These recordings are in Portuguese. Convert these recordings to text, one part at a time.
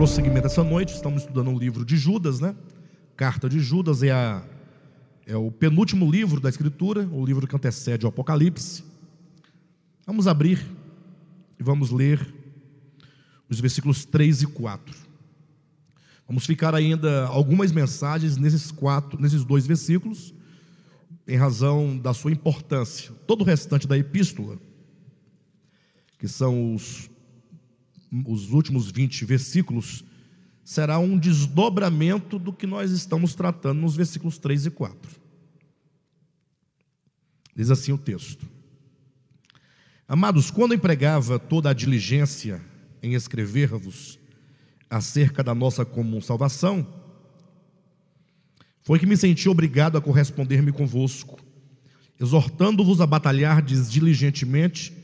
prosseguimento essa noite, estamos estudando o livro de Judas, né? Carta de Judas é, a, é o penúltimo livro da Escritura, o livro que antecede o Apocalipse. Vamos abrir e vamos ler os versículos 3 e 4. Vamos ficar ainda algumas mensagens nesses quatro, nesses dois versículos, em razão da sua importância. Todo o restante da epístola, que são os os últimos 20 versículos, será um desdobramento do que nós estamos tratando nos versículos 3 e 4. Diz assim o texto: Amados, quando empregava toda a diligência em escrever-vos acerca da nossa comum salvação, foi que me senti obrigado a corresponder-me convosco, exortando-vos a batalhar diligentemente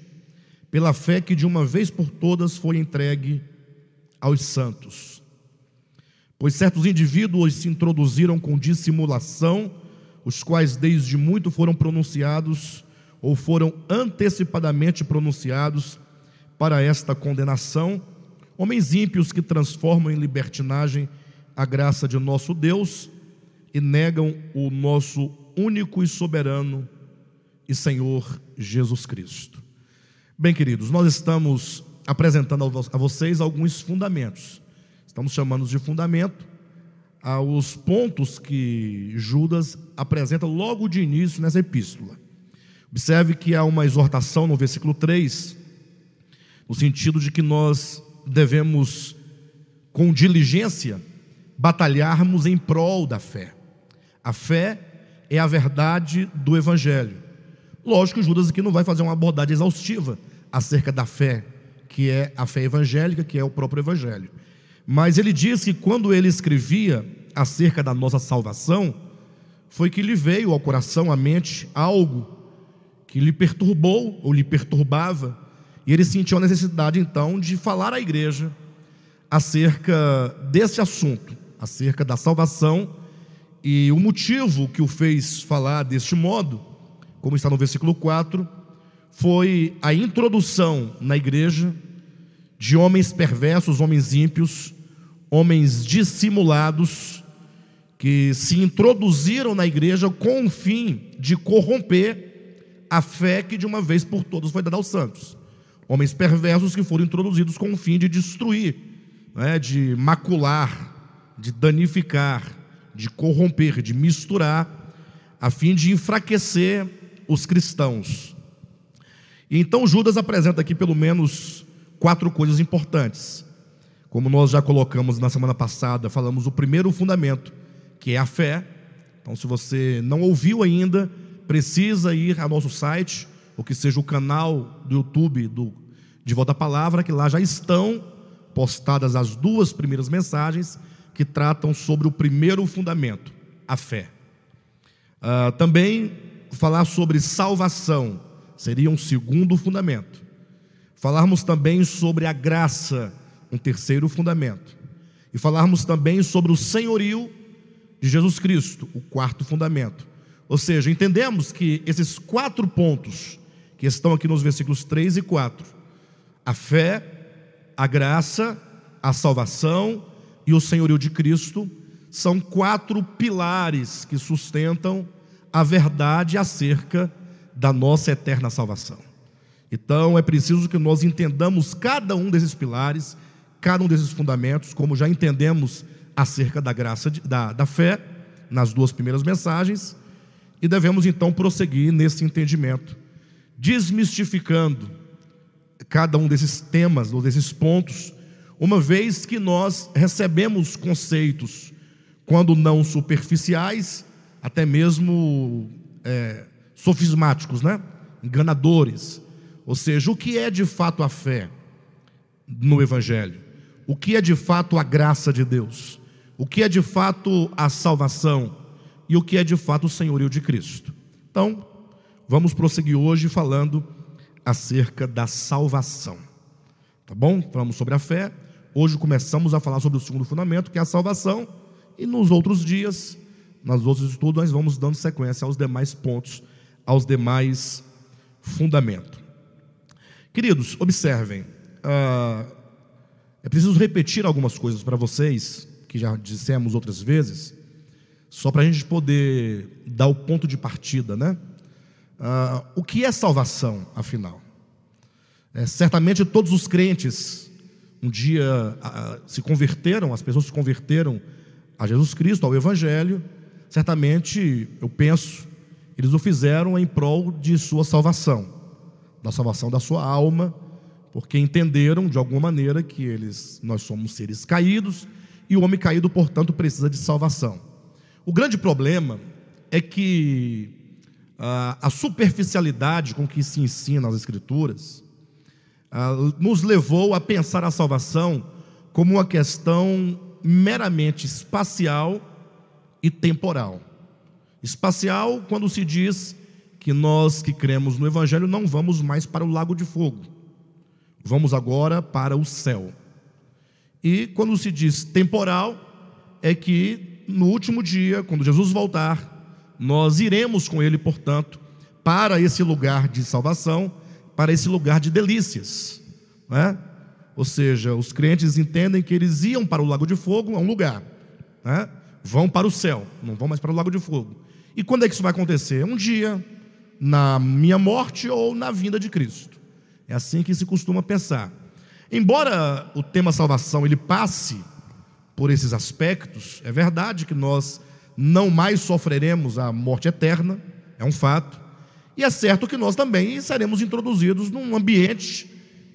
pela fé que de uma vez por todas foi entregue aos santos. Pois certos indivíduos se introduziram com dissimulação, os quais desde muito foram pronunciados ou foram antecipadamente pronunciados para esta condenação, homens ímpios que transformam em libertinagem a graça de nosso Deus e negam o nosso único e soberano e Senhor Jesus Cristo. Bem, queridos, nós estamos apresentando a vocês alguns fundamentos. Estamos chamando de fundamento aos pontos que Judas apresenta logo de início nessa epístola. Observe que há uma exortação no versículo 3, no sentido de que nós devemos, com diligência, batalharmos em prol da fé. A fé é a verdade do Evangelho. Lógico que Judas aqui não vai fazer uma abordagem exaustiva acerca da fé, que é a fé evangélica, que é o próprio Evangelho. Mas ele diz que quando ele escrevia acerca da nossa salvação, foi que lhe veio ao coração, à mente, algo que lhe perturbou ou lhe perturbava, e ele sentiu a necessidade então de falar à igreja acerca desse assunto, acerca da salvação, e o motivo que o fez falar deste modo como está no versículo 4, foi a introdução na igreja de homens perversos, homens ímpios, homens dissimulados, que se introduziram na igreja com o fim de corromper a fé que de uma vez por todas foi dada aos santos. Homens perversos que foram introduzidos com o fim de destruir, né, de macular, de danificar, de corromper, de misturar, a fim de enfraquecer os cristãos. E então Judas apresenta aqui pelo menos quatro coisas importantes. Como nós já colocamos na semana passada, falamos o primeiro fundamento, que é a fé. Então, se você não ouviu ainda, precisa ir ao nosso site, ou que seja o canal do YouTube do De Volta à Palavra, que lá já estão postadas as duas primeiras mensagens que tratam sobre o primeiro fundamento, a fé. Uh, também falar sobre salvação seria um segundo fundamento. Falarmos também sobre a graça, um terceiro fundamento. E falarmos também sobre o senhorio de Jesus Cristo, o quarto fundamento. Ou seja, entendemos que esses quatro pontos que estão aqui nos versículos 3 e 4, a fé, a graça, a salvação e o senhorio de Cristo, são quatro pilares que sustentam a verdade acerca da nossa eterna salvação. Então é preciso que nós entendamos cada um desses pilares, cada um desses fundamentos, como já entendemos acerca da graça de, da, da fé nas duas primeiras mensagens, e devemos então prosseguir nesse entendimento, desmistificando cada um desses temas ou desses pontos, uma vez que nós recebemos conceitos, quando não superficiais, até mesmo é, sofismáticos, né? enganadores. Ou seja, o que é de fato a fé no Evangelho? O que é de fato a graça de Deus? O que é de fato a salvação? E o que é de fato o senhorio de Cristo? Então, vamos prosseguir hoje falando acerca da salvação. Tá bom? Falamos sobre a fé. Hoje começamos a falar sobre o segundo fundamento, que é a salvação. E nos outros dias nos outros estudos, nós vamos dando sequência aos demais pontos, aos demais fundamentos. Queridos, observem, ah, É preciso repetir algumas coisas para vocês, que já dissemos outras vezes, só para a gente poder dar o ponto de partida, né? Ah, o que é salvação, afinal? É, certamente todos os crentes um dia ah, se converteram, as pessoas se converteram a Jesus Cristo, ao Evangelho, certamente, eu penso, eles o fizeram em prol de sua salvação, da salvação da sua alma, porque entenderam de alguma maneira que eles, nós somos seres caídos e o homem caído, portanto, precisa de salvação. O grande problema é que ah, a superficialidade com que se ensina as Escrituras ah, nos levou a pensar a salvação como uma questão meramente espacial e temporal. Espacial, quando se diz que nós que cremos no Evangelho não vamos mais para o lago de fogo, vamos agora para o céu. E quando se diz temporal, é que no último dia, quando Jesus voltar, nós iremos com Ele, portanto, para esse lugar de salvação, para esse lugar de delícias. Né? Ou seja, os crentes entendem que eles iam para o lago de fogo, é um lugar, né? Vão para o céu, não vão mais para o lago de fogo. E quando é que isso vai acontecer? Um dia, na minha morte ou na vinda de Cristo. É assim que se costuma pensar. Embora o tema salvação ele passe por esses aspectos, é verdade que nós não mais sofreremos a morte eterna, é um fato. E é certo que nós também seremos introduzidos num ambiente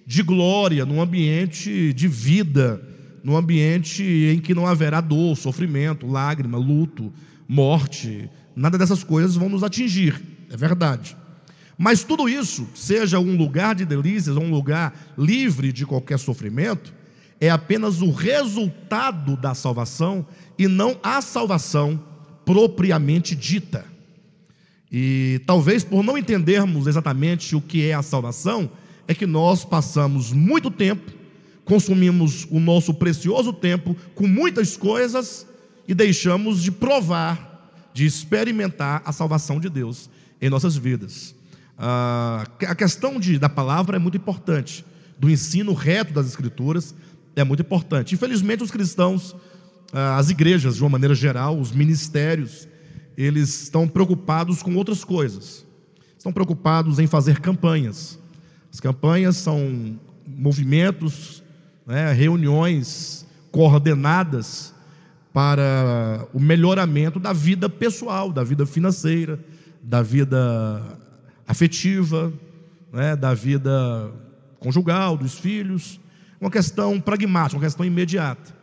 de glória, num ambiente de vida, num ambiente em que não haverá dor, sofrimento, lágrima, luto, morte, nada dessas coisas vão nos atingir, é verdade. Mas tudo isso, seja um lugar de delícias um lugar livre de qualquer sofrimento, é apenas o resultado da salvação e não a salvação propriamente dita. E talvez por não entendermos exatamente o que é a salvação, é que nós passamos muito tempo, consumimos o nosso precioso tempo com muitas coisas e deixamos de provar, de experimentar a salvação de Deus em nossas vidas. Ah, a questão de, da palavra é muito importante, do ensino reto das Escrituras é muito importante. Infelizmente, os cristãos, ah, as igrejas, de uma maneira geral, os ministérios, eles estão preocupados com outras coisas. Estão preocupados em fazer campanhas, as campanhas são movimentos, né, reuniões coordenadas para o melhoramento da vida pessoal, da vida financeira, da vida afetiva, né, da vida conjugal, dos filhos. Uma questão pragmática, uma questão imediata.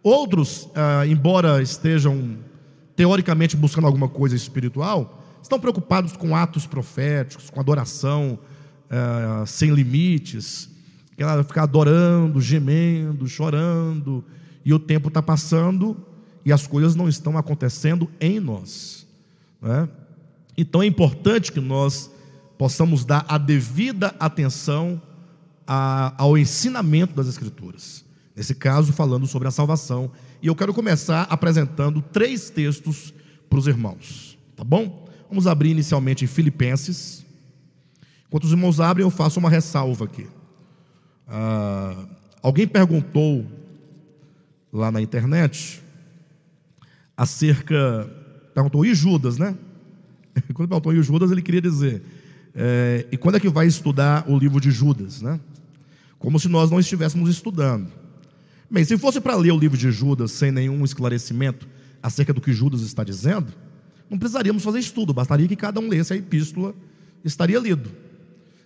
Outros, ah, embora estejam teoricamente buscando alguma coisa espiritual, estão preocupados com atos proféticos, com adoração, é, sem limites, ela fica adorando, gemendo, chorando, e o tempo está passando e as coisas não estão acontecendo em nós. Né? Então é importante que nós possamos dar a devida atenção a, ao ensinamento das Escrituras. Nesse caso, falando sobre a salvação. E eu quero começar apresentando três textos para os irmãos. Tá bom? Vamos abrir inicialmente em Filipenses Enquanto os irmãos abrem, eu faço uma ressalva aqui. Ah, alguém perguntou lá na internet acerca. Perguntou, e Judas, né? Quando perguntou, e Judas, ele queria dizer. É, e quando é que vai estudar o livro de Judas, né? Como se nós não estivéssemos estudando. Bem, se fosse para ler o livro de Judas sem nenhum esclarecimento acerca do que Judas está dizendo, não precisaríamos fazer estudo, bastaria que cada um lesse a epístola, estaria lido.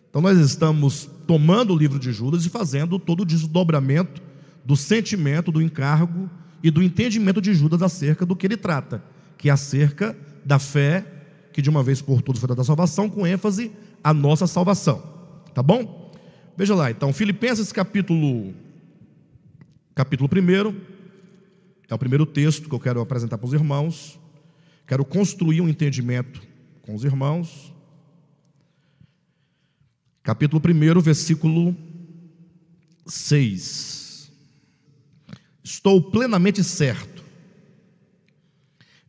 Então nós estamos tomando o livro de Judas e fazendo todo o desdobramento do sentimento, do encargo e do entendimento de Judas acerca do que ele trata, que é acerca da fé que de uma vez por todas foi dada a salvação, com ênfase a nossa salvação. Tá bom? Veja lá, então, Filipenses capítulo capítulo 1 é o primeiro texto que eu quero apresentar para os irmãos. Quero construir um entendimento com os irmãos capítulo 1, versículo 6. Estou plenamente certo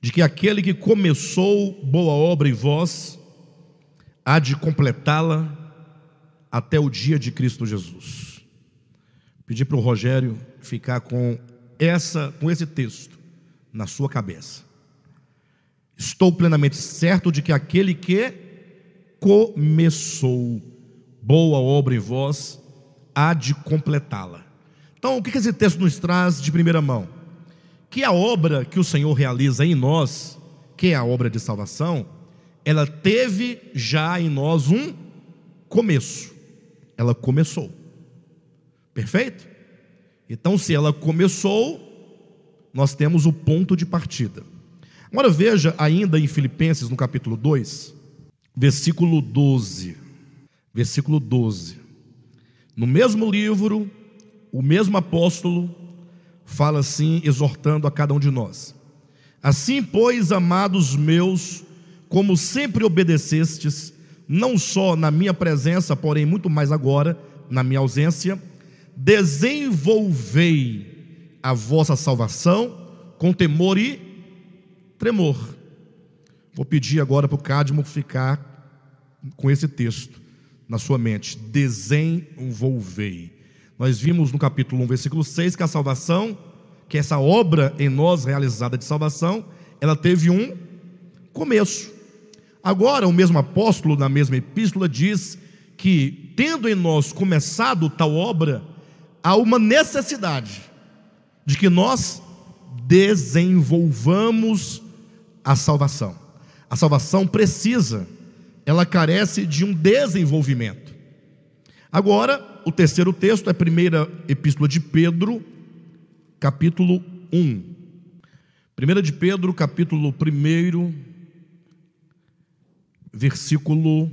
de que aquele que começou boa obra em vós há de completá-la até o dia de Cristo Jesus. Pedir para o Rogério ficar com essa, com esse texto na sua cabeça. Estou plenamente certo de que aquele que começou boa obra em vós há de completá-la. Então, o que esse texto nos traz de primeira mão? Que a obra que o Senhor realiza em nós, que é a obra de salvação, ela teve já em nós um começo. Ela começou. Perfeito? Então, se ela começou, nós temos o ponto de partida. Agora veja ainda em Filipenses, no capítulo 2, versículo 12. Versículo 12. No mesmo livro, o mesmo apóstolo fala assim, exortando a cada um de nós: Assim, pois, amados meus, como sempre obedecestes, não só na minha presença, porém muito mais agora, na minha ausência, desenvolvei a vossa salvação com temor e tremor. Vou pedir agora para o Cadmo ficar com esse texto na sua mente: desenvolvei. Nós vimos no capítulo 1, versículo 6, que a salvação, que essa obra em nós realizada de salvação, ela teve um começo. Agora, o mesmo apóstolo, na mesma epístola, diz que, tendo em nós começado tal obra, há uma necessidade de que nós desenvolvamos a salvação. A salvação precisa, ela carece de um desenvolvimento. Agora, o terceiro texto é a primeira epístola de Pedro, capítulo 1. Primeira de Pedro, capítulo 1, versículo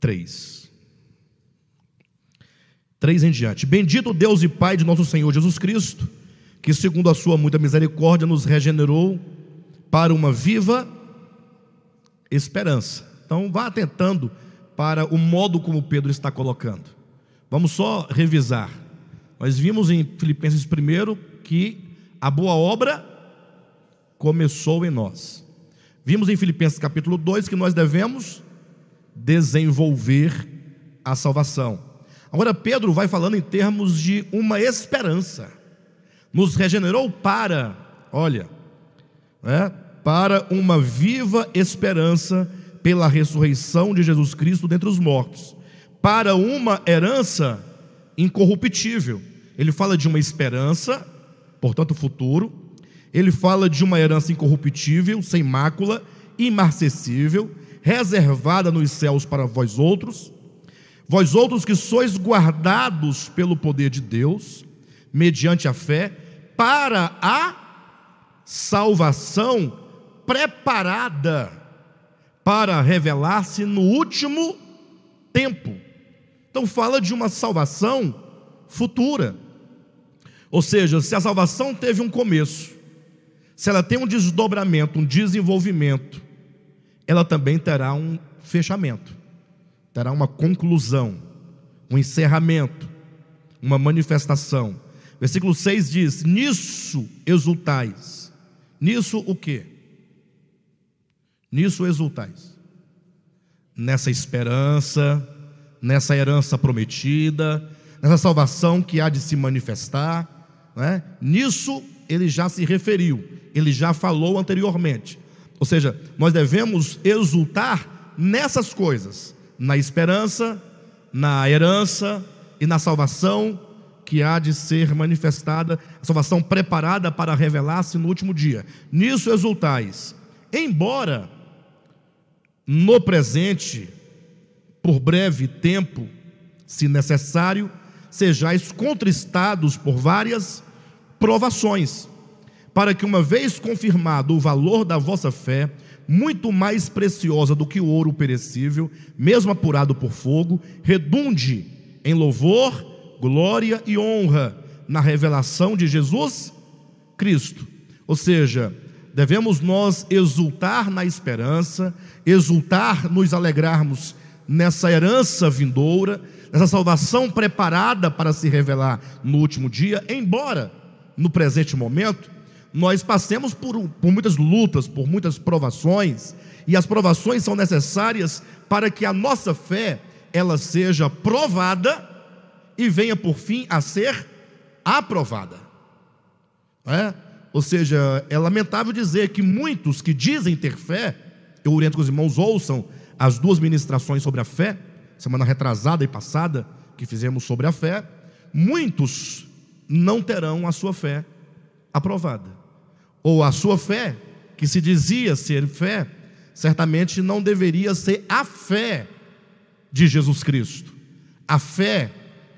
3. 3 em diante. Bendito Deus e Pai de nosso Senhor Jesus Cristo, que segundo a sua muita misericórdia nos regenerou para uma viva esperança. Então vá atentando para o modo como Pedro está colocando. Vamos só revisar. Nós vimos em Filipenses 1 que a boa obra começou em nós. Vimos em Filipenses capítulo 2 que nós devemos desenvolver a salvação. Agora Pedro vai falando em termos de uma esperança. Nos regenerou para, olha, né, para uma viva esperança pela ressurreição de Jesus Cristo dentre os mortos, para uma herança incorruptível. Ele fala de uma esperança, portanto, futuro. Ele fala de uma herança incorruptível, sem mácula, imarcessível, reservada nos céus para vós outros. Vós outros que sois guardados pelo poder de Deus, mediante a fé, para a salvação preparada para revelar-se no último tempo. Então fala de uma salvação futura. Ou seja, se a salvação teve um começo, se ela tem um desdobramento, um desenvolvimento, ela também terá um fechamento, terá uma conclusão, um encerramento, uma manifestação. Versículo 6 diz: Nisso exultais. Nisso o que? Nisso exultais. Nessa esperança, nessa herança prometida, nessa salvação que há de se manifestar. Né? Nisso ele já se referiu, ele já falou anteriormente. Ou seja, nós devemos exultar nessas coisas, na esperança, na herança e na salvação que há de ser manifestada, a salvação preparada para revelar-se no último dia. Nisso exultais, embora no presente, por breve tempo, se necessário, sejais contristados por várias provações, para que, uma vez confirmado o valor da vossa fé, muito mais preciosa do que o ouro perecível, mesmo apurado por fogo, redunde em louvor, glória e honra na revelação de Jesus Cristo. Ou seja, devemos nós exultar na esperança, exultar, nos alegrarmos nessa herança vindoura, nessa salvação preparada para se revelar no último dia, embora no presente momento nós passemos por, por muitas lutas, por muitas provações, e as provações são necessárias para que a nossa fé ela seja provada e venha por fim a ser aprovada. É? Ou seja, é lamentável dizer que muitos que dizem ter fé, eu oriento que os irmãos ouçam as duas ministrações sobre a fé, semana retrasada e passada, que fizemos sobre a fé, muitos não terão a sua fé aprovada. Ou a sua fé, que se dizia ser fé, certamente não deveria ser a fé de Jesus Cristo. A fé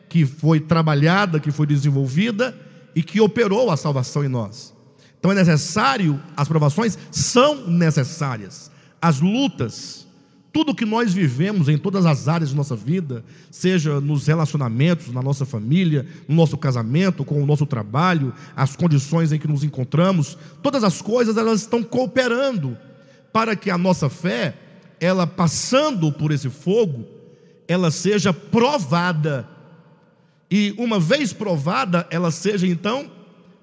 que foi trabalhada, que foi desenvolvida e que operou a salvação em nós. Então é necessário, as provações são necessárias, as lutas, tudo que nós vivemos em todas as áreas de nossa vida, seja nos relacionamentos, na nossa família, no nosso casamento, com o nosso trabalho, as condições em que nos encontramos, todas as coisas elas estão cooperando para que a nossa fé, ela passando por esse fogo, ela seja provada. E uma vez provada, ela seja então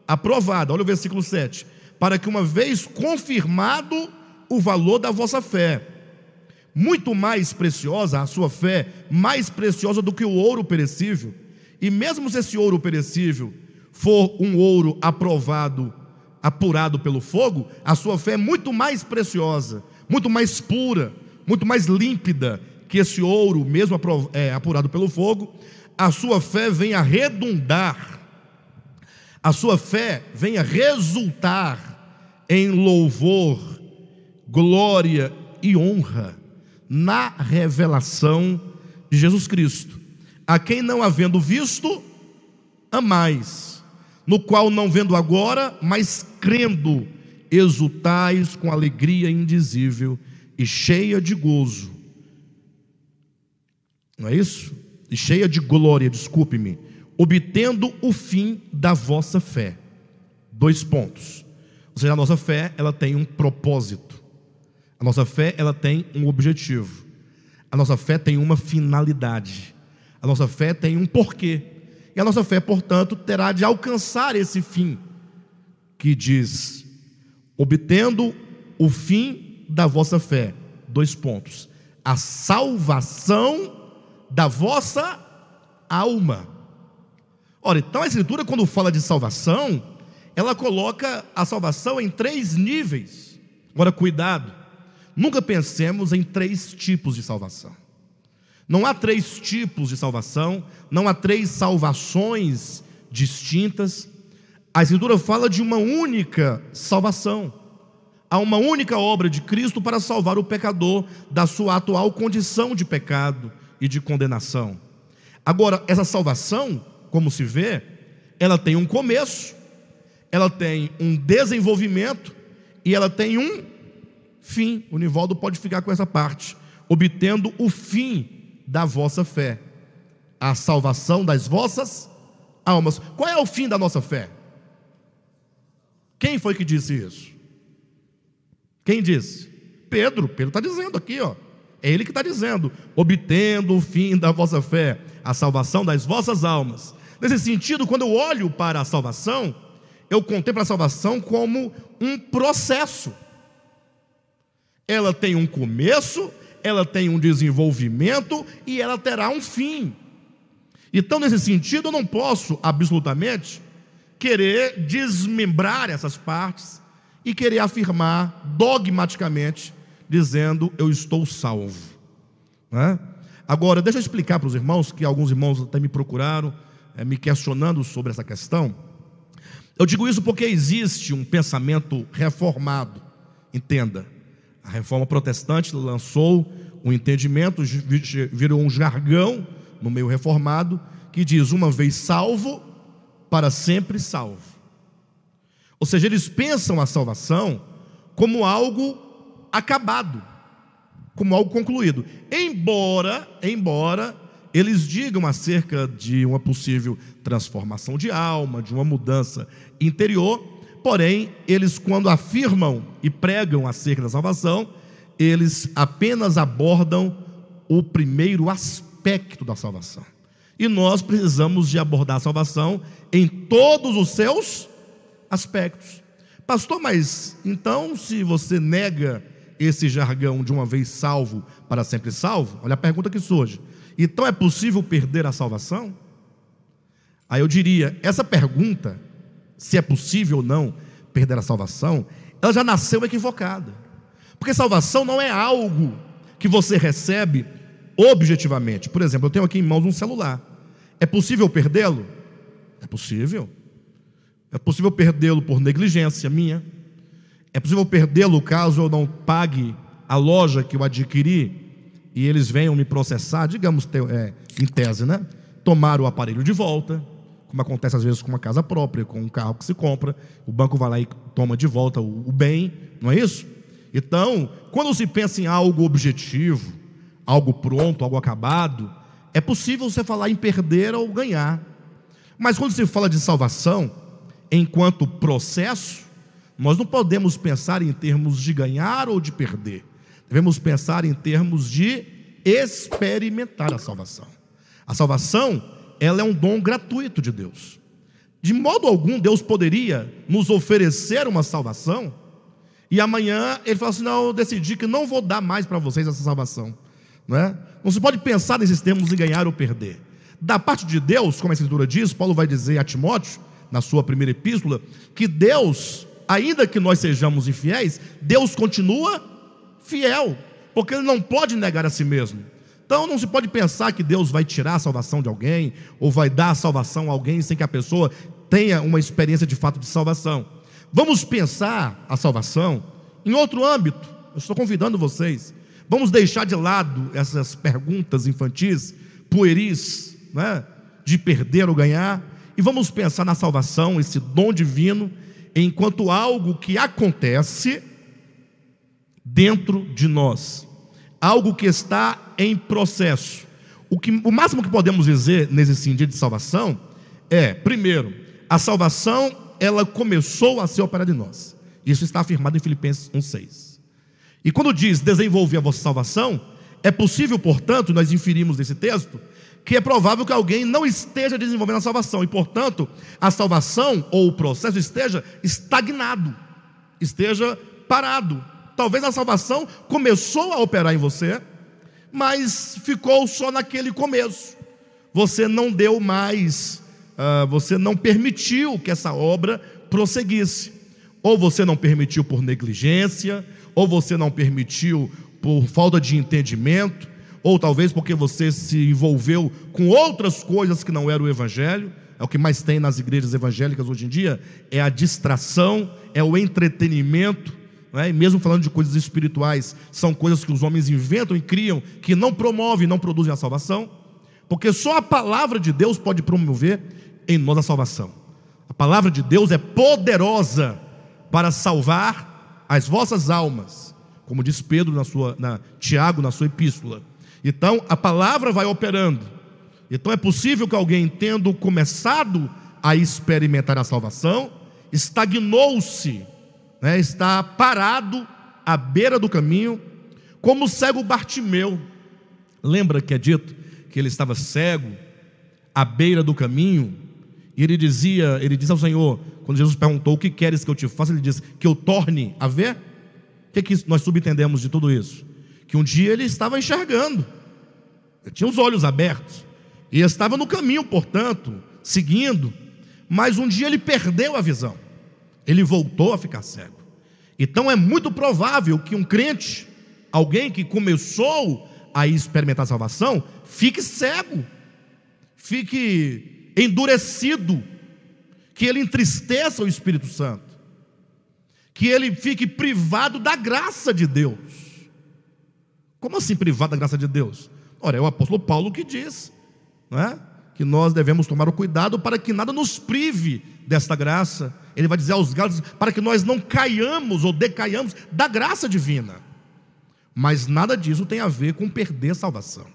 aprovada. Olha o versículo 7. Para que uma vez confirmado o valor da vossa fé, muito mais preciosa a sua fé, mais preciosa do que o ouro perecível. E mesmo se esse ouro perecível for um ouro aprovado, apurado pelo fogo, a sua fé é muito mais preciosa, muito mais pura, muito mais límpida que esse ouro, mesmo é, apurado pelo fogo, a sua fé venha redundar, a sua fé venha resultar em louvor, glória e honra na revelação de Jesus Cristo, a quem não havendo visto, amais, no qual não vendo agora, mas crendo, exultais com alegria indizível e cheia de gozo. Não é isso? E cheia de glória, desculpe-me, obtendo o fim da vossa fé. Dois pontos. Ou seja, a nossa fé, ela tem um propósito. A nossa fé, ela tem um objetivo. A nossa fé tem uma finalidade. A nossa fé tem um porquê. E a nossa fé, portanto, terá de alcançar esse fim que diz: obtendo o fim da vossa fé. Dois pontos. A salvação da vossa alma. Ora, então a Escritura, quando fala de salvação, ela coloca a salvação em três níveis. Agora, cuidado, nunca pensemos em três tipos de salvação. Não há três tipos de salvação, não há três salvações distintas. A Escritura fala de uma única salvação. Há uma única obra de Cristo para salvar o pecador da sua atual condição de pecado e de condenação. Agora, essa salvação, como se vê, ela tem um começo, ela tem um desenvolvimento e ela tem um fim. O Nivaldo pode ficar com essa parte, obtendo o fim da vossa fé, a salvação das vossas almas. Qual é o fim da nossa fé? Quem foi que disse isso? Quem disse? Pedro. Pedro está dizendo aqui, ó. É ele que está dizendo: obtendo o fim da vossa fé, a salvação das vossas almas. Nesse sentido, quando eu olho para a salvação, eu contemplo a salvação como um processo. Ela tem um começo, ela tem um desenvolvimento e ela terá um fim. Então, nesse sentido, eu não posso absolutamente querer desmembrar essas partes e querer afirmar dogmaticamente dizendo: Eu estou salvo. Né? Agora, deixa eu explicar para os irmãos, que alguns irmãos até me procuraram, me questionando sobre essa questão. Eu digo isso porque existe um pensamento reformado, entenda. A reforma protestante lançou um entendimento, virou um jargão no meio reformado, que diz: uma vez salvo, para sempre salvo. Ou seja, eles pensam a salvação como algo acabado, como algo concluído. Embora, embora eles digam acerca de uma possível transformação de alma, de uma mudança interior, porém, eles quando afirmam e pregam acerca da salvação, eles apenas abordam o primeiro aspecto da salvação. E nós precisamos de abordar a salvação em todos os seus aspectos. Pastor, mas então se você nega esse jargão de uma vez salvo para sempre salvo? Olha a pergunta que surge. Então é possível perder a salvação? Aí eu diria: essa pergunta, se é possível ou não perder a salvação, ela já nasceu equivocada. Porque salvação não é algo que você recebe objetivamente. Por exemplo, eu tenho aqui em mãos um celular. É possível perdê-lo? É possível. É possível perdê-lo por negligência minha. É possível perdê-lo caso eu não pague a loja que eu adquiri e eles venham me processar, digamos é, em tese, né? Tomar o aparelho de volta, como acontece às vezes com uma casa própria, com um carro que se compra, o banco vai lá e toma de volta o, o bem, não é isso? Então, quando se pensa em algo objetivo, algo pronto, algo acabado, é possível você falar em perder ou ganhar. Mas quando se fala de salvação, enquanto processo, nós não podemos pensar em termos de ganhar ou de perder. Devemos pensar em termos de experimentar a salvação. A salvação, ela é um dom gratuito de Deus. De modo algum Deus poderia nos oferecer uma salvação e amanhã ele fala assim: "Não, eu decidi que não vou dar mais para vocês essa salvação". Não é? Não se pode pensar nesses termos em ganhar ou perder. Da parte de Deus, como a escritura diz, Paulo vai dizer a Timóteo, na sua primeira epístola, que Deus, ainda que nós sejamos infiéis, Deus continua fiel, porque ele não pode negar a si mesmo. Então não se pode pensar que Deus vai tirar a salvação de alguém, ou vai dar a salvação a alguém sem que a pessoa tenha uma experiência de fato de salvação. Vamos pensar a salvação em outro âmbito. Eu estou convidando vocês. Vamos deixar de lado essas perguntas infantis, pueris, né, de perder ou ganhar, e vamos pensar na salvação, esse dom divino, enquanto algo que acontece dentro de nós, algo que está em processo. O, que, o máximo que podemos dizer nesse sentido de salvação é, primeiro, a salvação ela começou a ser operada em nós. Isso está afirmado em Filipenses 1:6. E quando diz desenvolver a vossa salvação, é possível, portanto, nós inferimos desse texto, que é provável que alguém não esteja desenvolvendo a salvação e, portanto, a salvação ou o processo esteja estagnado, esteja parado. Talvez a salvação começou a operar em você, mas ficou só naquele começo. Você não deu mais, uh, você não permitiu que essa obra prosseguisse. Ou você não permitiu por negligência, ou você não permitiu por falta de entendimento, ou talvez porque você se envolveu com outras coisas que não era o Evangelho. É o que mais tem nas igrejas evangélicas hoje em dia: é a distração, é o entretenimento. É? E mesmo falando de coisas espirituais, são coisas que os homens inventam e criam que não promovem, não produzem a salvação, porque só a palavra de Deus pode promover em nós a salvação. A palavra de Deus é poderosa para salvar as vossas almas, como diz Pedro na sua, na, Tiago na sua epístola. Então a palavra vai operando. Então é possível que alguém, tendo começado a experimentar a salvação, estagnou-se, né, está parado à beira do caminho, como o cego Bartimeu. Lembra que é dito que ele estava cego à beira do caminho, e ele dizia, ele diz ao Senhor, quando Jesus perguntou: O que queres que eu te faça? Ele disse: Que eu torne a ver. O que, é que nós subentendemos de tudo isso? Que um dia ele estava enxergando, ele tinha os olhos abertos, e estava no caminho, portanto, seguindo, mas um dia ele perdeu a visão, ele voltou a ficar cego. Então é muito provável que um crente, alguém que começou a experimentar a salvação, fique cego, fique endurecido que ele entristeça o Espírito Santo, que ele fique privado da graça de Deus. Como assim privado da graça de Deus? Ora, é o apóstolo Paulo que diz, não é? Que nós devemos tomar o cuidado para que nada nos prive desta graça. Ele vai dizer aos Gálatas para que nós não caiamos ou decaiamos da graça divina. Mas nada disso tem a ver com perder a salvação.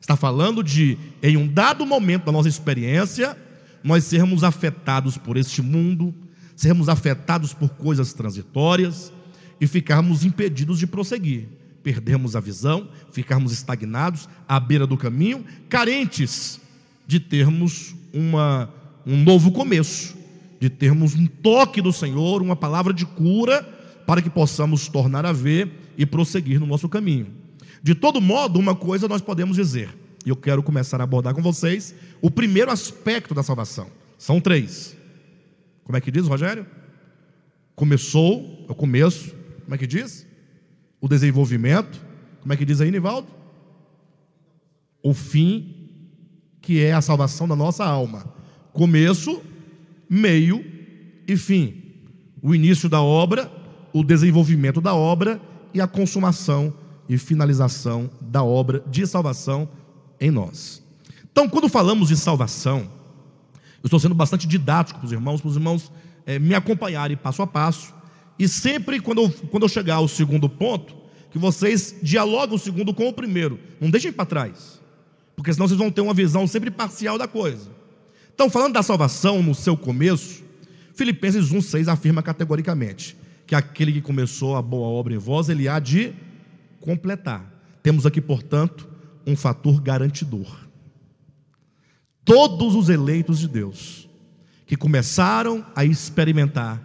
Está falando de, em um dado momento da nossa experiência, nós sermos afetados por este mundo, sermos afetados por coisas transitórias e ficarmos impedidos de prosseguir. Perdermos a visão, ficarmos estagnados à beira do caminho, carentes de termos uma, um novo começo, de termos um toque do Senhor, uma palavra de cura, para que possamos tornar a ver e prosseguir no nosso caminho. De todo modo, uma coisa nós podemos dizer, e eu quero começar a abordar com vocês o primeiro aspecto da salvação. São três. Como é que diz, Rogério? Começou, é o começo. Como é que diz? O desenvolvimento. Como é que diz aí, Nivaldo? O fim, que é a salvação da nossa alma. Começo, meio e fim. O início da obra, o desenvolvimento da obra e a consumação e finalização da obra de salvação em nós. Então, quando falamos de salvação, eu estou sendo bastante didático para os irmãos, para os irmãos é, me acompanharem passo a passo. E sempre quando eu, quando eu chegar ao segundo ponto, que vocês dialoguem o segundo com o primeiro. Não deixem para trás. Porque senão vocês vão ter uma visão sempre parcial da coisa. Então, falando da salvação no seu começo, Filipenses 1,6 afirma categoricamente que aquele que começou a boa obra em vós, ele há de completar. Temos aqui, portanto, um fator garantidor. Todos os eleitos de Deus que começaram a experimentar,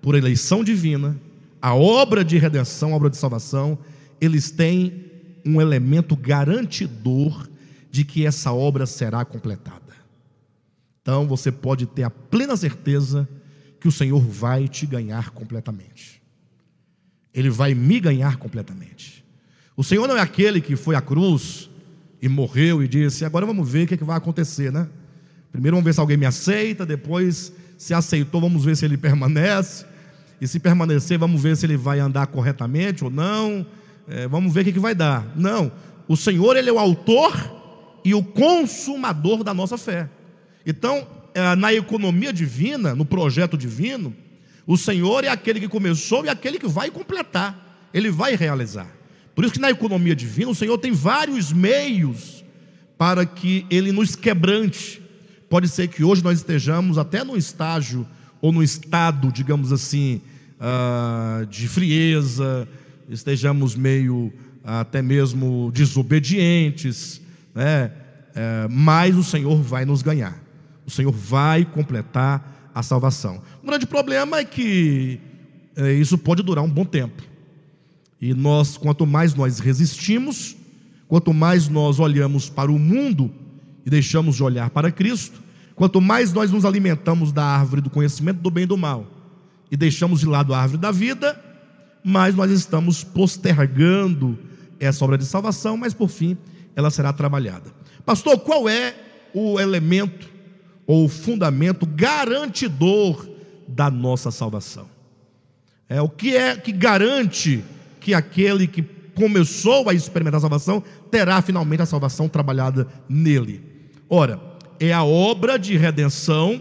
por eleição divina, a obra de redenção, a obra de salvação, eles têm um elemento garantidor de que essa obra será completada. Então você pode ter a plena certeza que o Senhor vai te ganhar completamente. Ele vai me ganhar completamente. O Senhor não é aquele que foi à cruz e morreu e disse: agora vamos ver o que, é que vai acontecer, né? Primeiro vamos ver se alguém me aceita, depois, se aceitou, vamos ver se ele permanece. E se permanecer, vamos ver se ele vai andar corretamente ou não. É, vamos ver o que, que vai dar. Não, o Senhor, Ele é o autor e o consumador da nossa fé. Então, é, na economia divina, no projeto divino, o Senhor é aquele que começou e aquele que vai completar, Ele vai realizar. Por isso que na economia divina o Senhor tem vários meios para que Ele nos quebrante. Pode ser que hoje nós estejamos até no estágio ou no estado, digamos assim, uh, de frieza, estejamos meio até mesmo desobedientes, né? Uh, mas o Senhor vai nos ganhar. O Senhor vai completar a salvação. O grande problema é que uh, isso pode durar um bom tempo. E nós, quanto mais nós resistimos, quanto mais nós olhamos para o mundo e deixamos de olhar para Cristo, quanto mais nós nos alimentamos da árvore do conhecimento do bem e do mal e deixamos de lado a árvore da vida, mais nós estamos postergando essa obra de salvação, mas por fim ela será trabalhada. Pastor, qual é o elemento ou o fundamento garantidor da nossa salvação? É o que é que garante que aquele que começou a experimentar a salvação terá finalmente a salvação trabalhada nele. Ora, é a obra de redenção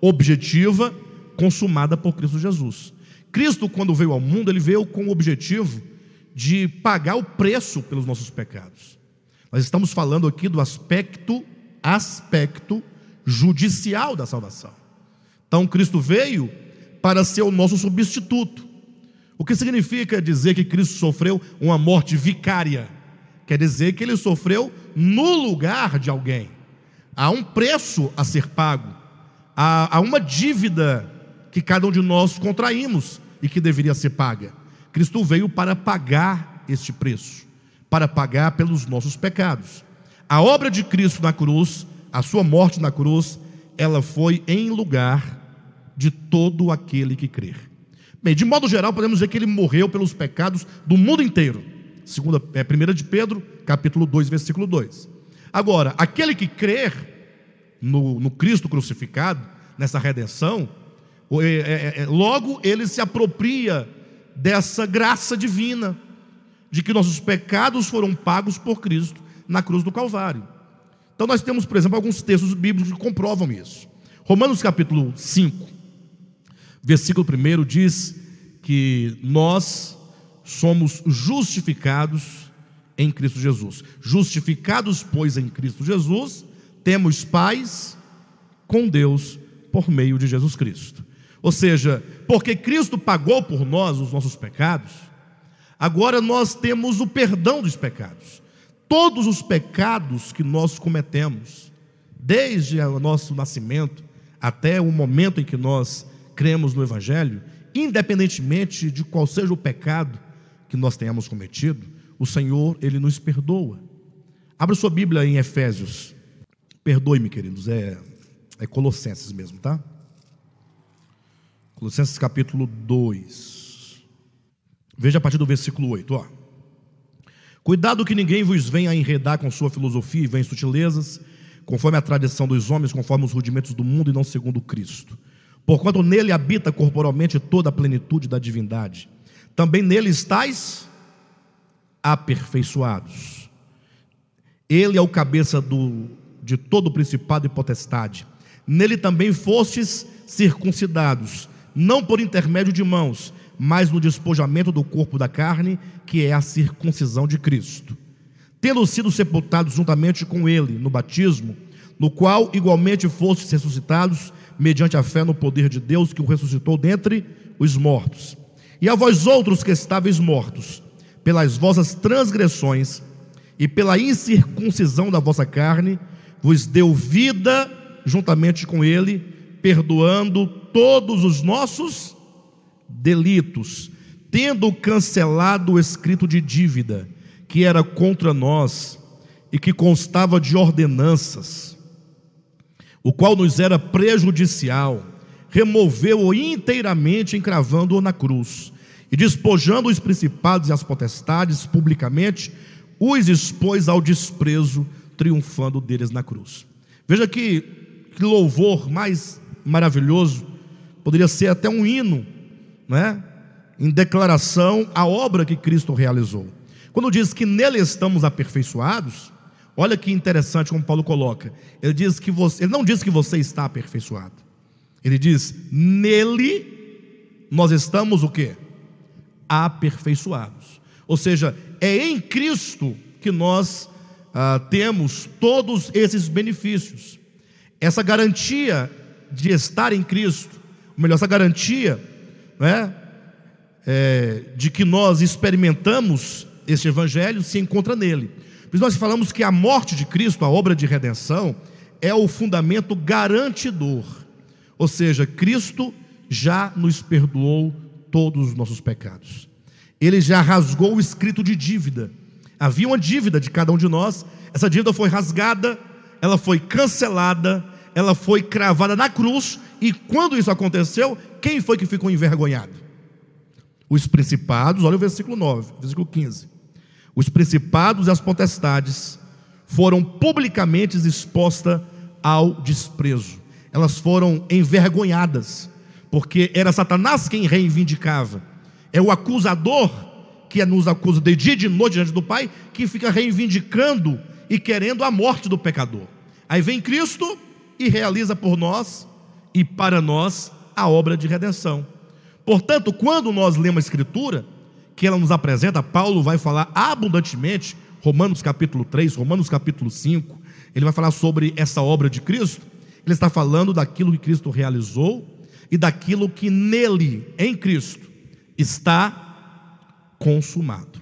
objetiva consumada por Cristo Jesus. Cristo, quando veio ao mundo, ele veio com o objetivo de pagar o preço pelos nossos pecados. Nós estamos falando aqui do aspecto aspecto judicial da salvação. Então Cristo veio para ser o nosso substituto. O que significa dizer que Cristo sofreu uma morte vicária? Quer dizer que ele sofreu no lugar de alguém. Há um preço a ser pago, há, há uma dívida que cada um de nós contraímos e que deveria ser paga. Cristo veio para pagar este preço, para pagar pelos nossos pecados. A obra de Cristo na cruz, a sua morte na cruz, ela foi em lugar de todo aquele que crer. Bem, de modo geral, podemos dizer que ele morreu pelos pecados do mundo inteiro. Segunda, é, 1 de Pedro, capítulo 2, versículo 2. Agora, aquele que crer no, no Cristo crucificado, nessa redenção, é, é, é, logo ele se apropria dessa graça divina, de que nossos pecados foram pagos por Cristo na cruz do Calvário. Então nós temos, por exemplo, alguns textos bíblicos que comprovam isso. Romanos capítulo 5, Versículo 1 diz que nós somos justificados em Cristo Jesus. Justificados, pois, em Cristo Jesus, temos paz com Deus por meio de Jesus Cristo. Ou seja, porque Cristo pagou por nós os nossos pecados, agora nós temos o perdão dos pecados. Todos os pecados que nós cometemos, desde o nosso nascimento até o momento em que nós cremos no Evangelho, independentemente de qual seja o pecado que nós tenhamos cometido, o Senhor, Ele nos perdoa. Abra sua Bíblia em Efésios. Perdoe-me, queridos, é, é Colossenses mesmo, tá? Colossenses capítulo 2. Veja a partir do versículo 8, ó. Cuidado que ninguém vos venha a enredar com sua filosofia e vem sutilezas, conforme a tradição dos homens, conforme os rudimentos do mundo e não segundo Cristo. Porquanto nele habita corporalmente toda a plenitude da divindade. Também nele estáis aperfeiçoados. Ele é o cabeça do, de todo o principado e potestade. Nele também fostes circuncidados, não por intermédio de mãos, mas no despojamento do corpo da carne, que é a circuncisão de Cristo. Tendo sido sepultados juntamente com ele no batismo, no qual igualmente fostes ressuscitados, mediante a fé no poder de Deus que o ressuscitou dentre os mortos. E a vós outros que estáveis mortos, pelas vossas transgressões e pela incircuncisão da vossa carne, vos deu vida juntamente com ele, perdoando todos os nossos delitos, tendo cancelado o escrito de dívida que era contra nós e que constava de ordenanças, o qual nos era prejudicial, removeu-o inteiramente, encravando-o na cruz, e despojando os principados e as potestades publicamente, os expôs ao desprezo, triunfando deles na cruz. Veja que, que louvor mais maravilhoso, poderia ser até um hino né, em declaração à obra que Cristo realizou. Quando diz que nele estamos aperfeiçoados, olha que interessante como Paulo coloca. Ele diz que você, ele não diz que você está aperfeiçoado. Ele diz: "Nele nós estamos o quê? Aperfeiçoados". Ou seja, é em Cristo que nós ah, temos todos esses benefícios. Essa garantia de estar em Cristo, ou melhor, essa garantia né, é, de que nós experimentamos este evangelho se encontra nele. Por isso nós falamos que a morte de Cristo, a obra de redenção, é o fundamento garantidor. Ou seja, Cristo já nos perdoou todos os nossos pecados. Ele já rasgou o escrito de dívida. Havia uma dívida de cada um de nós, essa dívida foi rasgada, ela foi cancelada, ela foi cravada na cruz, e quando isso aconteceu, quem foi que ficou envergonhado? Os principados, olha o versículo 9, versículo 15. Os principados e as potestades foram publicamente expostas ao desprezo. Elas foram envergonhadas, porque era Satanás quem reivindicava. É o acusador que nos acusa de dia e de noite diante do Pai, que fica reivindicando e querendo a morte do pecador. Aí vem Cristo e realiza por nós e para nós a obra de redenção. Portanto, quando nós lemos a Escritura, que ela nos apresenta, Paulo vai falar abundantemente, Romanos capítulo 3, Romanos capítulo 5, ele vai falar sobre essa obra de Cristo. Ele está falando daquilo que Cristo realizou e daquilo que nele, em Cristo, está consumado.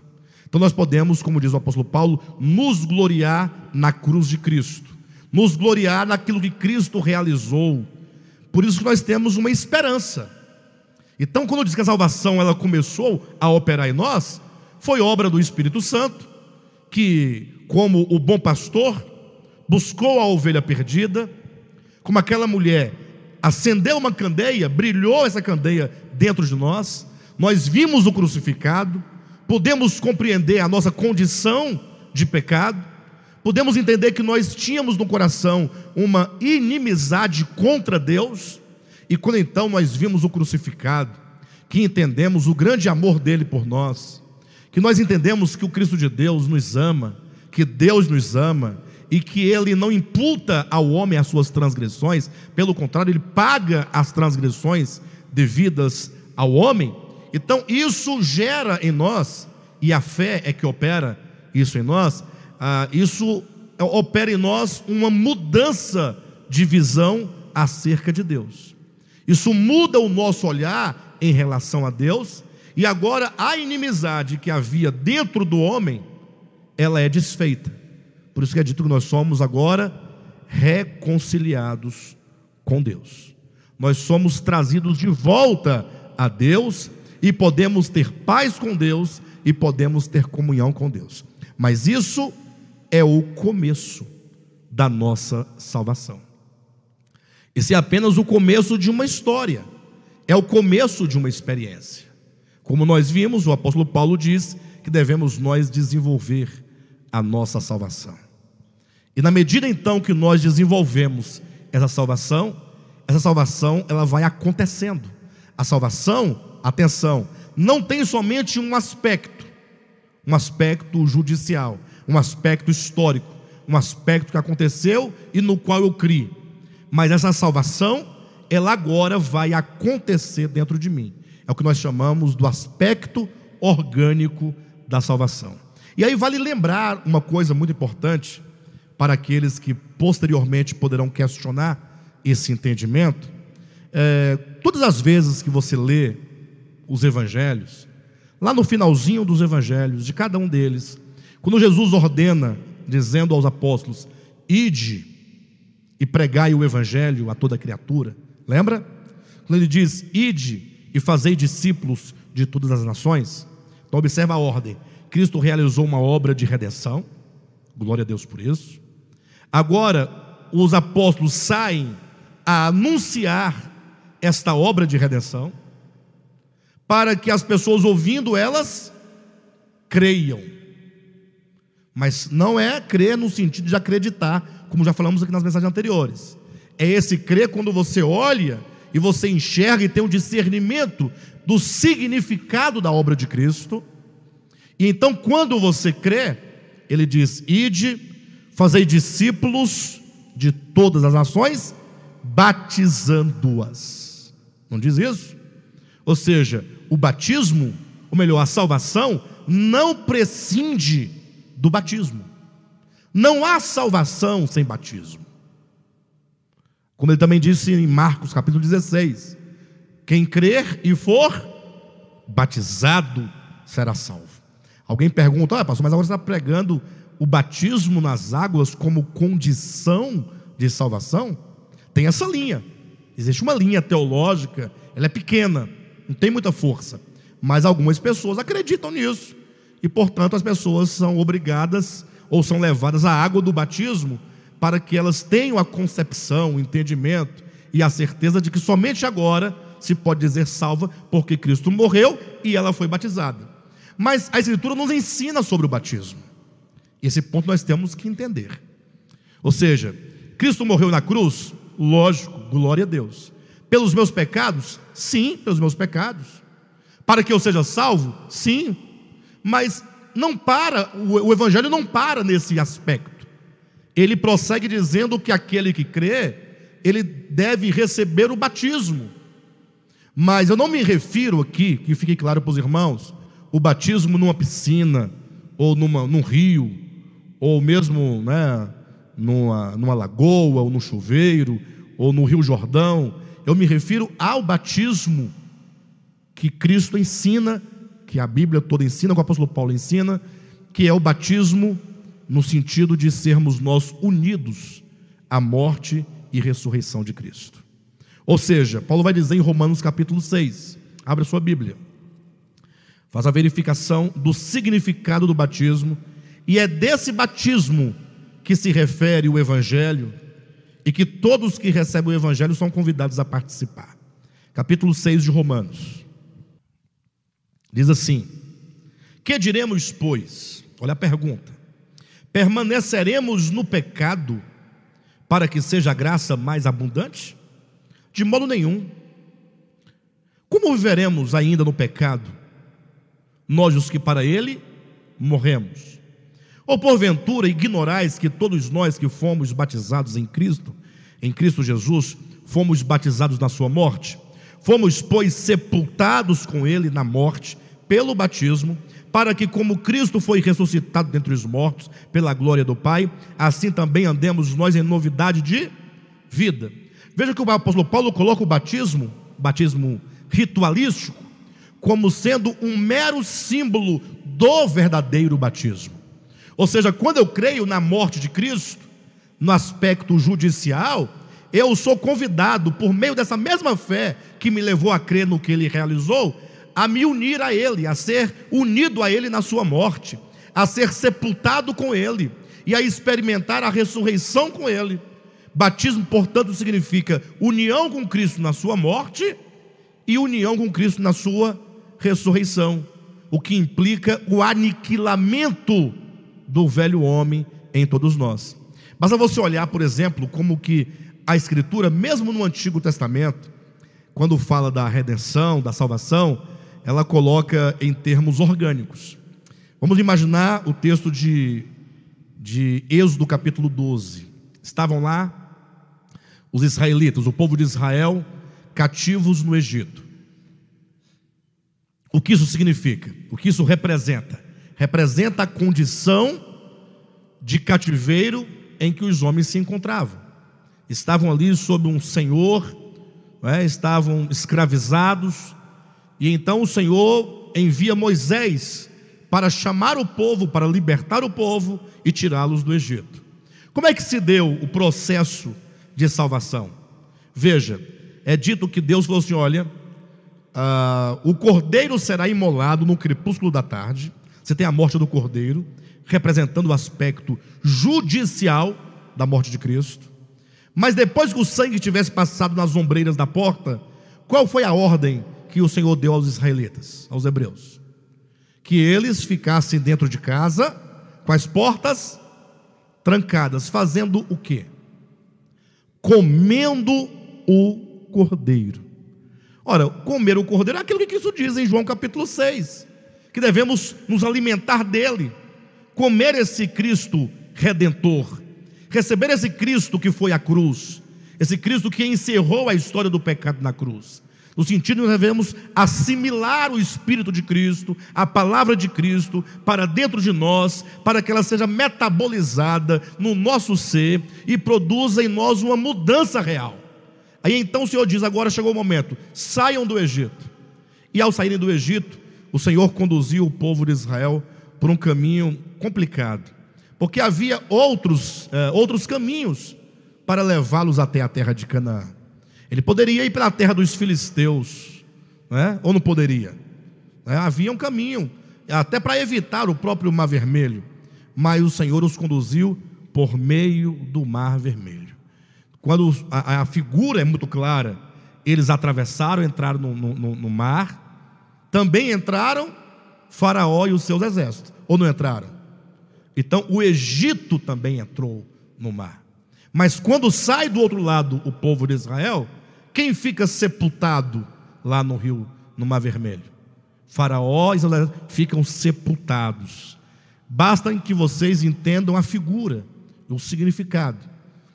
Então nós podemos, como diz o apóstolo Paulo, nos gloriar na cruz de Cristo, nos gloriar naquilo que Cristo realizou por isso que nós temos uma esperança. Então, quando diz que a salvação ela começou a operar em nós, foi obra do Espírito Santo, que, como o bom pastor, buscou a ovelha perdida, como aquela mulher acendeu uma candeia, brilhou essa candeia dentro de nós, nós vimos o crucificado, podemos compreender a nossa condição de pecado, podemos entender que nós tínhamos no coração uma inimizade contra Deus, e quando então nós vimos o crucificado, que entendemos o grande amor dele por nós, que nós entendemos que o Cristo de Deus nos ama, que Deus nos ama, e que ele não imputa ao homem as suas transgressões, pelo contrário, ele paga as transgressões devidas ao homem. Então, isso gera em nós, e a fé é que opera isso em nós, ah, isso opera em nós uma mudança de visão acerca de Deus. Isso muda o nosso olhar em relação a Deus, e agora a inimizade que havia dentro do homem, ela é desfeita. Por isso que é dito que nós somos agora reconciliados com Deus. Nós somos trazidos de volta a Deus e podemos ter paz com Deus e podemos ter comunhão com Deus. Mas isso é o começo da nossa salvação. Esse é apenas o começo de uma história, é o começo de uma experiência. Como nós vimos, o apóstolo Paulo diz que devemos nós desenvolver a nossa salvação. E na medida então que nós desenvolvemos essa salvação, essa salvação ela vai acontecendo. A salvação, atenção, não tem somente um aspecto, um aspecto judicial, um aspecto histórico, um aspecto que aconteceu e no qual eu criei. Mas essa salvação, ela agora vai acontecer dentro de mim. É o que nós chamamos do aspecto orgânico da salvação. E aí vale lembrar uma coisa muito importante para aqueles que posteriormente poderão questionar esse entendimento. É, todas as vezes que você lê os evangelhos, lá no finalzinho dos evangelhos, de cada um deles, quando Jesus ordena, dizendo aos apóstolos: Ide e pregai o evangelho a toda criatura, lembra? Quando ele diz: Ide e fazei discípulos de todas as nações. Então, observa a ordem: Cristo realizou uma obra de redenção, glória a Deus por isso. Agora, os apóstolos saem a anunciar esta obra de redenção para que as pessoas ouvindo elas creiam. Mas não é crer no sentido de acreditar, como já falamos aqui nas mensagens anteriores. É esse crer quando você olha e você enxerga e tem um discernimento do significado da obra de Cristo. E então, quando você crê, ele diz: Ide, fazei discípulos de todas as nações, batizando-as. Não diz isso? Ou seja, o batismo, ou melhor, a salvação, não prescinde do batismo. Não há salvação sem batismo. Como ele também disse em Marcos capítulo 16: quem crer e for batizado será salvo. Alguém pergunta, olha, pastor, mas agora você está pregando o batismo nas águas como condição de salvação? Tem essa linha. Existe uma linha teológica, ela é pequena, não tem muita força. Mas algumas pessoas acreditam nisso. E, portanto, as pessoas são obrigadas ou são levadas à água do batismo para que elas tenham a concepção, o entendimento e a certeza de que somente agora se pode dizer salva, porque Cristo morreu e ela foi batizada. Mas a Escritura nos ensina sobre o batismo. Esse ponto nós temos que entender. Ou seja, Cristo morreu na cruz, lógico, glória a Deus. Pelos meus pecados? Sim, pelos meus pecados. Para que eu seja salvo? Sim. Mas não para, o, Evangelho não para nesse aspecto. Ele prossegue dizendo que aquele que crê, ele deve receber o batismo. Mas eu não me refiro aqui, que fique claro para os irmãos, o batismo numa piscina, ou numa, num rio, ou mesmo né, numa, numa lagoa, ou no chuveiro, ou no Rio Jordão. Eu me refiro ao batismo que Cristo ensina, que a Bíblia toda ensina, que o apóstolo Paulo ensina, que é o batismo no sentido de sermos nós unidos à morte e ressurreição de Cristo. Ou seja, Paulo vai dizer em Romanos capítulo 6, abre sua Bíblia, faz a verificação do significado do batismo, e é desse batismo que se refere o Evangelho e que todos que recebem o Evangelho são convidados a participar. Capítulo 6 de Romanos. Diz assim: Que diremos, pois? Olha a pergunta. Permaneceremos no pecado para que seja a graça mais abundante? De modo nenhum. Como viveremos ainda no pecado? Nós, os que para ele morremos. Ou porventura ignorais que todos nós que fomos batizados em Cristo, em Cristo Jesus, fomos batizados na sua morte? Fomos, pois, sepultados com ele na morte pelo batismo, para que, como Cristo foi ressuscitado dentre os mortos, pela glória do Pai, assim também andemos nós em novidade de vida. Veja que o apóstolo Paulo coloca o batismo, batismo ritualístico, como sendo um mero símbolo do verdadeiro batismo. Ou seja, quando eu creio na morte de Cristo, no aspecto judicial, eu sou convidado, por meio dessa mesma fé que me levou a crer no que ele realizou, a me unir a ele, a ser unido a ele na sua morte, a ser sepultado com ele. e a experimentar a ressurreição com Ele. Batismo, portanto, significa união com Cristo na sua morte e união com Cristo na sua ressurreição, o que implica o aniquilamento do velho homem em todos nós. Basta você olhar, por exemplo, como que a Escritura, mesmo no Antigo Testamento, quando fala da redenção, da salvação, ela coloca em termos orgânicos. Vamos imaginar o texto de, de Êxodo capítulo 12. Estavam lá os israelitas, o povo de Israel, cativos no Egito. O que isso significa? O que isso representa? Representa a condição de cativeiro em que os homens se encontravam. Estavam ali sob um senhor, é? estavam escravizados, e então o Senhor envia Moisés para chamar o povo, para libertar o povo e tirá-los do Egito. Como é que se deu o processo de salvação? Veja, é dito que Deus falou assim: olha, uh, o cordeiro será imolado no crepúsculo da tarde. Você tem a morte do cordeiro, representando o aspecto judicial da morte de Cristo. Mas depois que o sangue tivesse passado nas ombreiras da porta, qual foi a ordem que o Senhor deu aos israelitas, aos hebreus? Que eles ficassem dentro de casa, com as portas trancadas, fazendo o quê? Comendo o cordeiro. Ora, comer o cordeiro é aquilo que Cristo diz em João capítulo 6, que devemos nos alimentar dele, comer esse Cristo redentor, receber esse Cristo que foi a cruz, esse Cristo que encerrou a história do pecado na cruz. No sentido que nós devemos assimilar o Espírito de Cristo, a palavra de Cristo, para dentro de nós, para que ela seja metabolizada no nosso ser e produza em nós uma mudança real. Aí então o Senhor diz: agora chegou o momento, saiam do Egito. E ao saírem do Egito, o Senhor conduziu o povo de Israel por um caminho complicado porque havia outros, eh, outros caminhos para levá-los até a terra de Canaã. Ele poderia ir para a terra dos filisteus, né? ou não poderia? É, havia um caminho, até para evitar o próprio Mar Vermelho, mas o Senhor os conduziu por meio do Mar Vermelho. Quando a, a figura é muito clara, eles atravessaram, entraram no, no, no mar, também entraram Faraó e os seus exércitos, ou não entraram? Então o Egito também entrou no mar. Mas quando sai do outro lado o povo de Israel, quem fica sepultado lá no rio, no Mar Vermelho? Faraó e Israel ficam sepultados. Basta que vocês entendam a figura, o significado.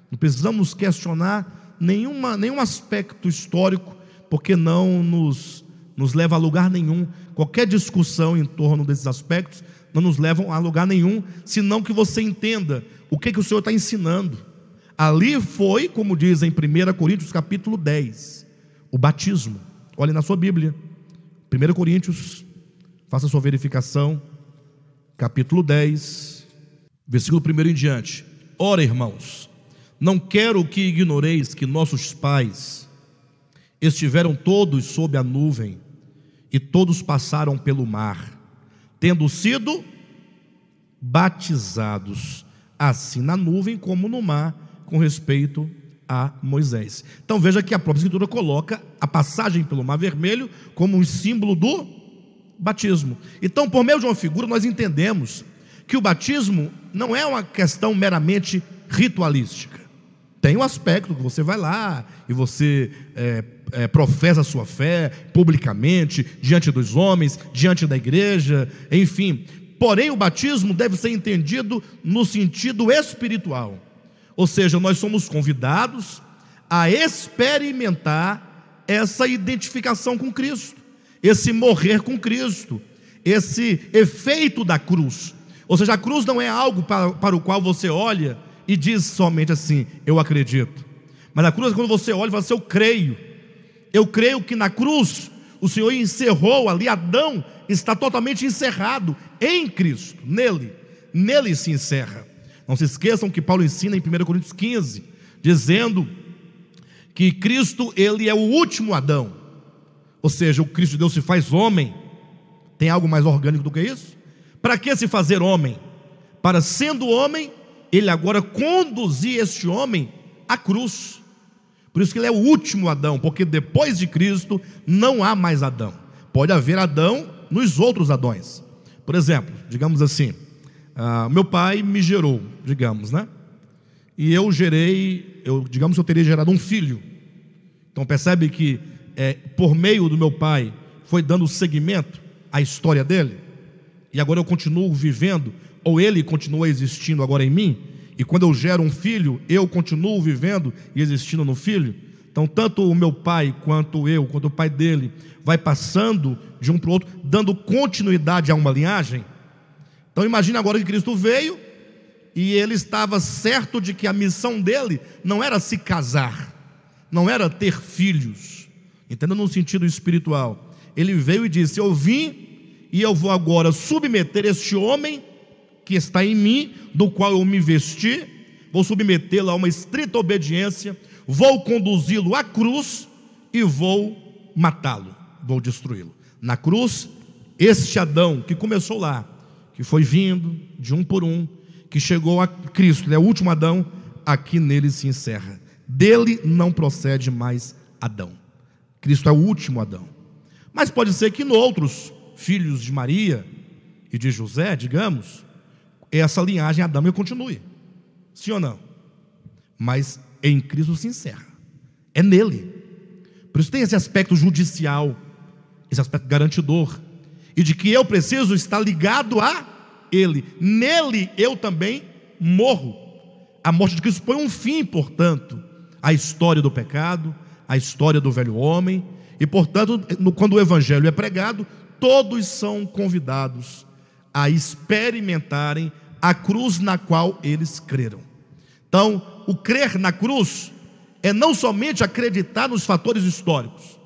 Não precisamos questionar nenhuma, nenhum aspecto histórico, porque não nos, nos leva a lugar nenhum. Qualquer discussão em torno desses aspectos não nos levam a lugar nenhum, senão que você entenda o que, que o Senhor está ensinando. Ali foi, como diz em 1 Coríntios capítulo 10, o batismo. Olhe na sua Bíblia, 1 Coríntios, faça sua verificação, capítulo 10, versículo 1 em diante. Ora, irmãos, não quero que ignoreis que nossos pais estiveram todos sob a nuvem e todos passaram pelo mar tendo sido batizados, assim na nuvem como no mar, com respeito a Moisés. Então veja que a própria Escritura coloca a passagem pelo Mar Vermelho como um símbolo do batismo. Então, por meio de uma figura, nós entendemos que o batismo não é uma questão meramente ritualística. Tem um aspecto que você vai lá e você é, é, professa a sua fé publicamente, diante dos homens, diante da igreja, enfim. Porém, o batismo deve ser entendido no sentido espiritual, ou seja, nós somos convidados a experimentar essa identificação com Cristo, esse morrer com Cristo, esse efeito da cruz. Ou seja, a cruz não é algo para, para o qual você olha e diz somente assim: Eu acredito. Mas a cruz é quando você olha e fala assim: Eu creio. Eu creio que na cruz o Senhor encerrou ali, Adão está totalmente encerrado em Cristo, nele, nele se encerra. Não se esqueçam que Paulo ensina em 1 Coríntios 15, dizendo que Cristo, ele é o último Adão. Ou seja, o Cristo de Deus se faz homem. Tem algo mais orgânico do que isso? Para que se fazer homem? Para sendo homem, ele agora conduzir este homem à cruz. Por isso que ele é o último Adão, porque depois de Cristo não há mais Adão. Pode haver Adão nos outros Adões. Por exemplo, digamos assim, ah, meu pai me gerou, digamos, né? E eu gerei, eu, digamos que eu teria gerado um filho. Então percebe que é, por meio do meu pai foi dando seguimento à história dele, e agora eu continuo vivendo, ou ele continua existindo agora em mim, e quando eu gero um filho, eu continuo vivendo e existindo no filho. Então, tanto o meu pai quanto eu, quanto o pai dele, vai passando de um para o outro, dando continuidade a uma linhagem. Então, imagine agora que Cristo veio e ele estava certo de que a missão dele não era se casar, não era ter filhos, entenda no sentido espiritual. Ele veio e disse: Eu vim e eu vou agora submeter este homem que está em mim, do qual eu me vesti, vou submetê-lo a uma estrita obediência, vou conduzi-lo à cruz e vou matá-lo, vou destruí-lo. Na cruz, este Adão que começou lá, que foi vindo de um por um, que chegou a Cristo, ele é o último Adão, aqui nele se encerra. Dele não procede mais Adão. Cristo é o último Adão. Mas pode ser que em outros filhos de Maria e de José, digamos, essa linhagem Adão continue. Sim ou não? Mas em Cristo se encerra. É nele. Por isso tem esse aspecto judicial, esse aspecto garantidor, e de que eu preciso estar ligado a Ele. Nele eu também morro. A morte de Cristo põe um fim, portanto, à história do pecado, à história do velho homem, e portanto, quando o Evangelho é pregado, todos são convidados a experimentarem a cruz na qual eles creram. Então, o crer na cruz é não somente acreditar nos fatores históricos,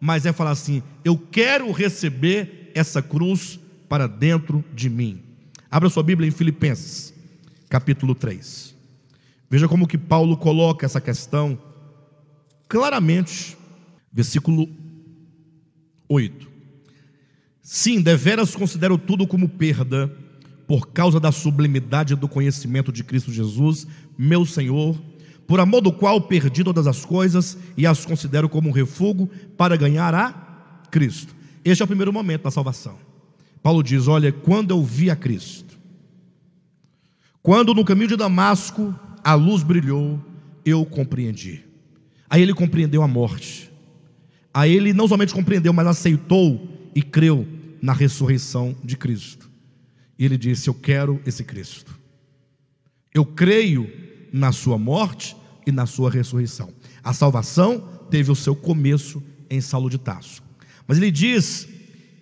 mas é falar assim: eu quero receber essa cruz para dentro de mim. Abra sua Bíblia em Filipenses, capítulo 3. Veja como que Paulo coloca essa questão claramente, versículo 8. Sim, deveras considero tudo como perda por causa da sublimidade do conhecimento de Cristo Jesus, meu Senhor, por amor do qual perdi todas as coisas e as considero como um refúgio para ganhar a Cristo. Este é o primeiro momento da salvação. Paulo diz: Olha, quando eu vi a Cristo, quando no caminho de Damasco a luz brilhou, eu compreendi. Aí ele compreendeu a morte. Aí ele não somente compreendeu, mas aceitou e creu na ressurreição de Cristo. E ele disse: Eu quero esse Cristo. Eu creio na sua morte e na sua ressurreição. A salvação teve o seu começo em Saulo de Tarso. Mas ele diz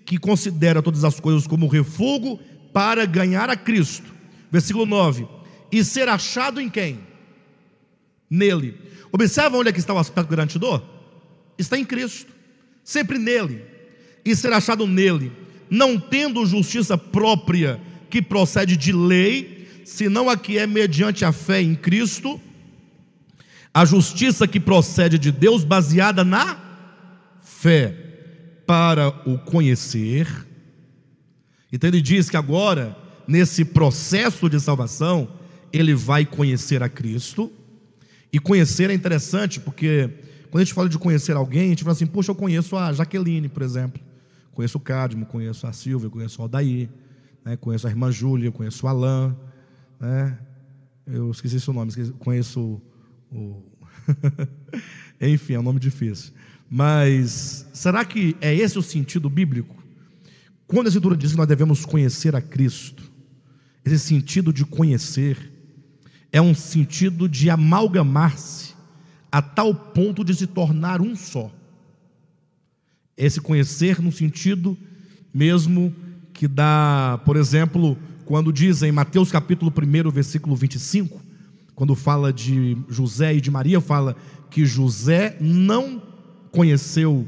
que considera todas as coisas como refúgio para ganhar a Cristo. Versículo 9: E ser achado em quem? Nele. Observa onde é que está o aspecto garantidor? Está em Cristo, sempre nele. E ser achado nele, não tendo justiça própria que procede de lei, senão a que é mediante a fé em Cristo, a justiça que procede de Deus, baseada na fé, para o conhecer. Então ele diz que agora, nesse processo de salvação, ele vai conhecer a Cristo. E conhecer é interessante, porque quando a gente fala de conhecer alguém, a gente fala assim: poxa, eu conheço a Jaqueline, por exemplo. Conheço o Cadmo, conheço a Silvia, conheço o Aldair né? conheço a irmã Júlia, conheço o Alain, né? eu esqueci seu nome, esqueci, conheço o. Enfim, é um nome difícil. Mas será que é esse o sentido bíblico? Quando a Escritura diz que nós devemos conhecer a Cristo, esse sentido de conhecer é um sentido de amalgamar-se a tal ponto de se tornar um só. Esse conhecer no sentido mesmo que dá, por exemplo, quando diz em Mateus capítulo 1, versículo 25, quando fala de José e de Maria, fala que José não conheceu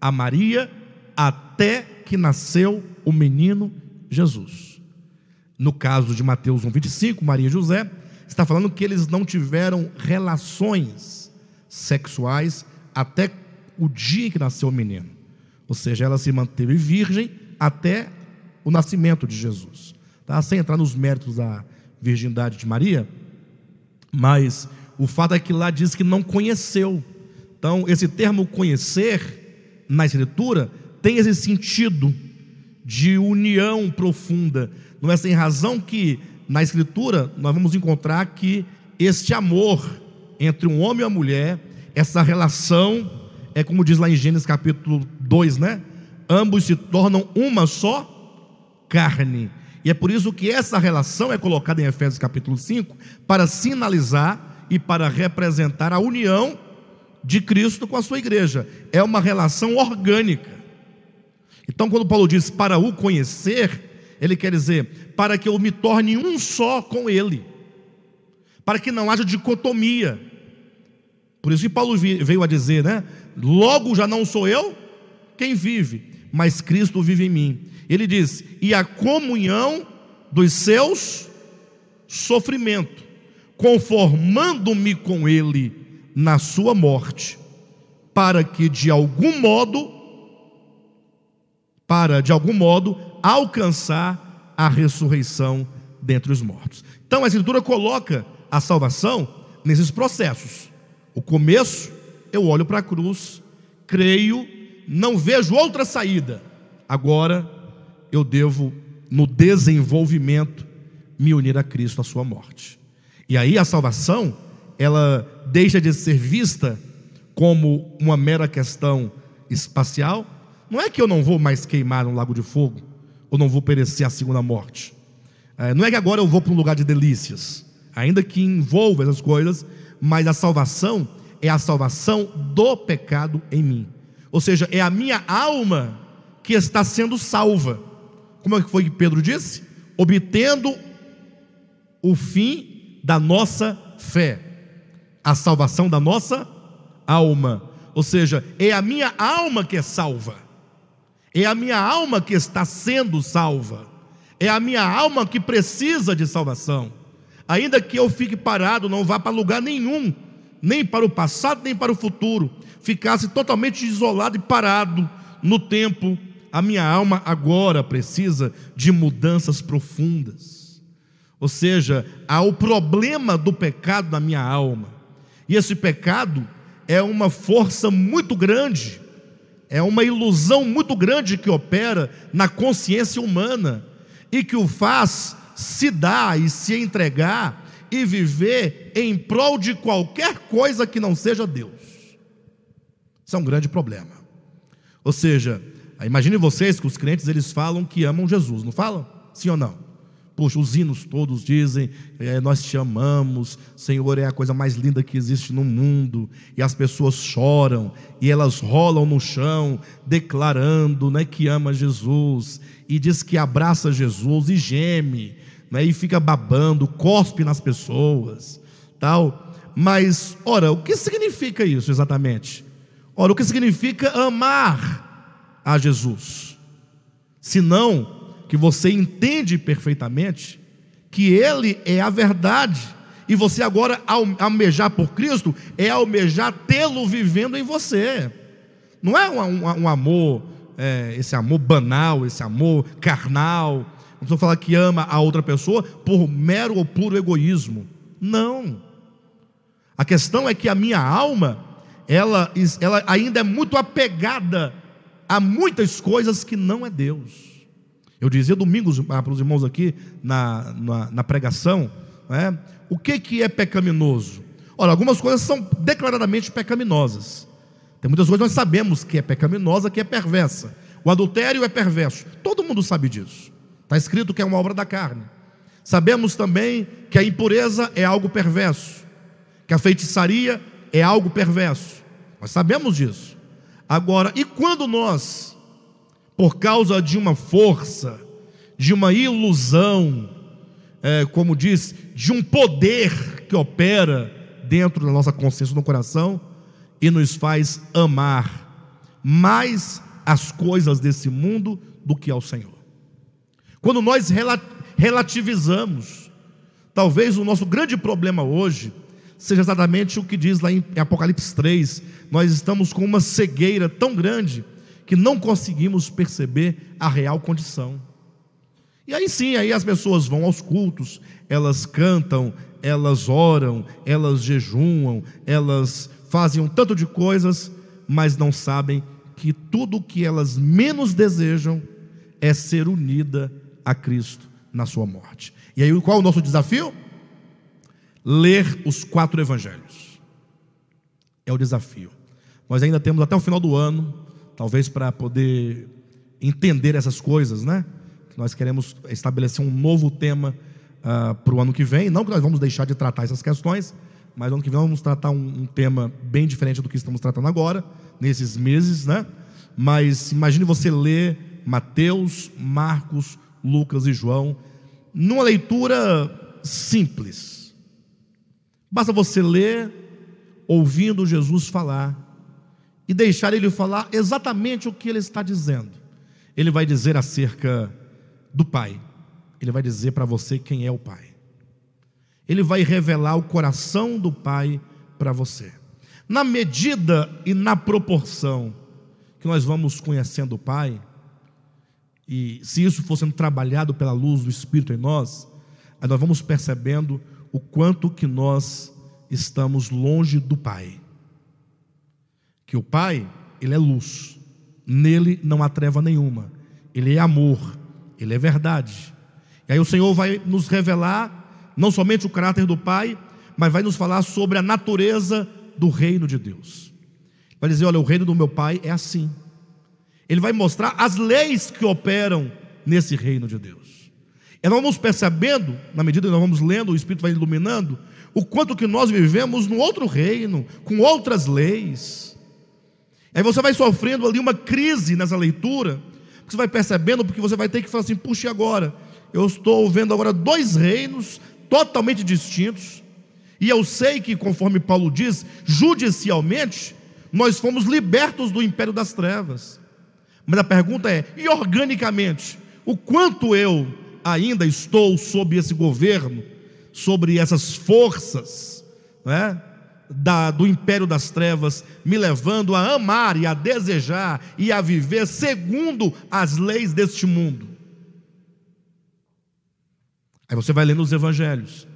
a Maria até que nasceu o menino Jesus. No caso de Mateus 1:25, Maria e José está falando que eles não tiveram relações sexuais até o dia que nasceu o menino. Ou seja, ela se manteve virgem até o nascimento de Jesus. Tá? Sem entrar nos méritos da virgindade de Maria, mas o fato é que lá diz que não conheceu. Então, esse termo conhecer na Escritura tem esse sentido de união profunda. Não é sem razão que na Escritura nós vamos encontrar que este amor entre um homem e uma mulher, essa relação, é como diz lá em Gênesis capítulo 2, né? Ambos se tornam uma só carne. E é por isso que essa relação é colocada em Efésios capítulo 5 para sinalizar e para representar a união de Cristo com a sua igreja. É uma relação orgânica. Então, quando Paulo diz para o conhecer, ele quer dizer para que eu me torne um só com ele, para que não haja dicotomia. Por isso que Paulo veio a dizer, né? Logo já não sou eu quem vive, mas Cristo vive em mim. Ele diz: e a comunhão dos seus sofrimentos, conformando-me com Ele na sua morte, para que de algum modo, para de algum modo alcançar a ressurreição dentre os mortos. Então a Escritura coloca a salvação nesses processos. O começo, eu olho para a cruz, creio, não vejo outra saída. Agora eu devo, no desenvolvimento, me unir a Cristo à sua morte. E aí a salvação, ela deixa de ser vista como uma mera questão espacial. Não é que eu não vou mais queimar no lago de fogo, ou não vou perecer a segunda morte. É, não é que agora eu vou para um lugar de delícias, ainda que envolva essas coisas, mas a salvação é a salvação do pecado em mim. Ou seja, é a minha alma que está sendo salva. Como é que foi que Pedro disse? Obtendo o fim da nossa fé, a salvação da nossa alma. Ou seja, é a minha alma que é salva, é a minha alma que está sendo salva, é a minha alma que precisa de salvação. Ainda que eu fique parado, não vá para lugar nenhum, nem para o passado, nem para o futuro, ficasse totalmente isolado e parado no tempo a minha alma agora precisa de mudanças profundas. Ou seja, há o problema do pecado na minha alma. E esse pecado é uma força muito grande, é uma ilusão muito grande que opera na consciência humana e que o faz se dar e se entregar e viver em prol de qualquer coisa que não seja Deus. Isso é um grande problema. Ou seja, Imagine vocês que os crentes eles falam que amam Jesus, não falam? Sim ou não? Os hinos todos dizem: é, Nós te amamos, Senhor é a coisa mais linda que existe no mundo. E as pessoas choram e elas rolam no chão, declarando né, que ama Jesus, e diz que abraça Jesus e geme, né, e fica babando, cospe nas pessoas, tal. Mas, ora, o que significa isso exatamente? Ora, o que significa amar a Jesus, senão que você entende perfeitamente que Ele é a verdade, e você agora, ao almejar por Cristo, é almejar tê-lo vivendo em você, não é um, um, um amor, é, esse amor banal, esse amor carnal, não estou falando que ama a outra pessoa por mero ou puro egoísmo, não. A questão é que a minha alma, ela, ela ainda é muito apegada há muitas coisas que não é Deus. Eu dizia domingo para os irmãos aqui na, na, na pregação, é, o que, que é pecaminoso? Olha, algumas coisas são declaradamente pecaminosas. Tem muitas coisas que nós sabemos que é pecaminosa, que é perversa. O adultério é perverso. Todo mundo sabe disso. Está escrito que é uma obra da carne. Sabemos também que a impureza é algo perverso, que a feitiçaria é algo perverso. Nós sabemos disso. Agora, e quando nós, por causa de uma força, de uma ilusão, é, como diz, de um poder que opera dentro da nossa consciência, no coração, e nos faz amar mais as coisas desse mundo do que ao Senhor. Quando nós relativizamos, talvez o nosso grande problema hoje seja exatamente o que diz lá em Apocalipse 3. Nós estamos com uma cegueira tão grande que não conseguimos perceber a real condição. E aí sim, aí as pessoas vão aos cultos, elas cantam, elas oram, elas jejuam, elas fazem um tanto de coisas, mas não sabem que tudo o que elas menos desejam é ser unida a Cristo na sua morte. E aí qual é o nosso desafio? Ler os quatro evangelhos. É o desafio. Nós ainda temos até o final do ano, talvez para poder entender essas coisas, né? Nós queremos estabelecer um novo tema uh, para o ano que vem. Não que nós vamos deixar de tratar essas questões, mas ano que vem vamos tratar um, um, tema bem diferente do que estamos tratando agora, nesses meses, né? Mas imagine você ler Mateus, Marcos, Lucas e João, numa leitura simples. Basta você ler, ouvindo Jesus falar, e deixar ele falar exatamente o que ele está dizendo. Ele vai dizer acerca do Pai, ele vai dizer para você quem é o Pai. Ele vai revelar o coração do Pai para você. Na medida e na proporção que nós vamos conhecendo o Pai, e se isso for sendo trabalhado pela luz do Espírito em nós, aí nós vamos percebendo o quanto que nós estamos longe do Pai. Que o Pai, ele é luz, nele não há treva nenhuma, ele é amor, ele é verdade. E aí o Senhor vai nos revelar não somente o caráter do Pai, mas vai nos falar sobre a natureza do reino de Deus. Vai dizer: olha, o reino do meu Pai é assim. Ele vai mostrar as leis que operam nesse reino de Deus. E nós vamos percebendo, na medida que nós vamos lendo, o Espírito vai iluminando, o quanto que nós vivemos no outro reino, com outras leis. Aí você vai sofrendo ali uma crise nessa leitura, você vai percebendo, porque você vai ter que falar assim: puxa, e agora? Eu estou vendo agora dois reinos totalmente distintos, e eu sei que, conforme Paulo diz, judicialmente, nós fomos libertos do império das trevas. Mas a pergunta é: e organicamente, o quanto eu ainda estou sob esse governo, sobre essas forças, né, da, do império das trevas, me levando a amar e a desejar e a viver segundo as leis deste mundo? Aí você vai lendo os evangelhos.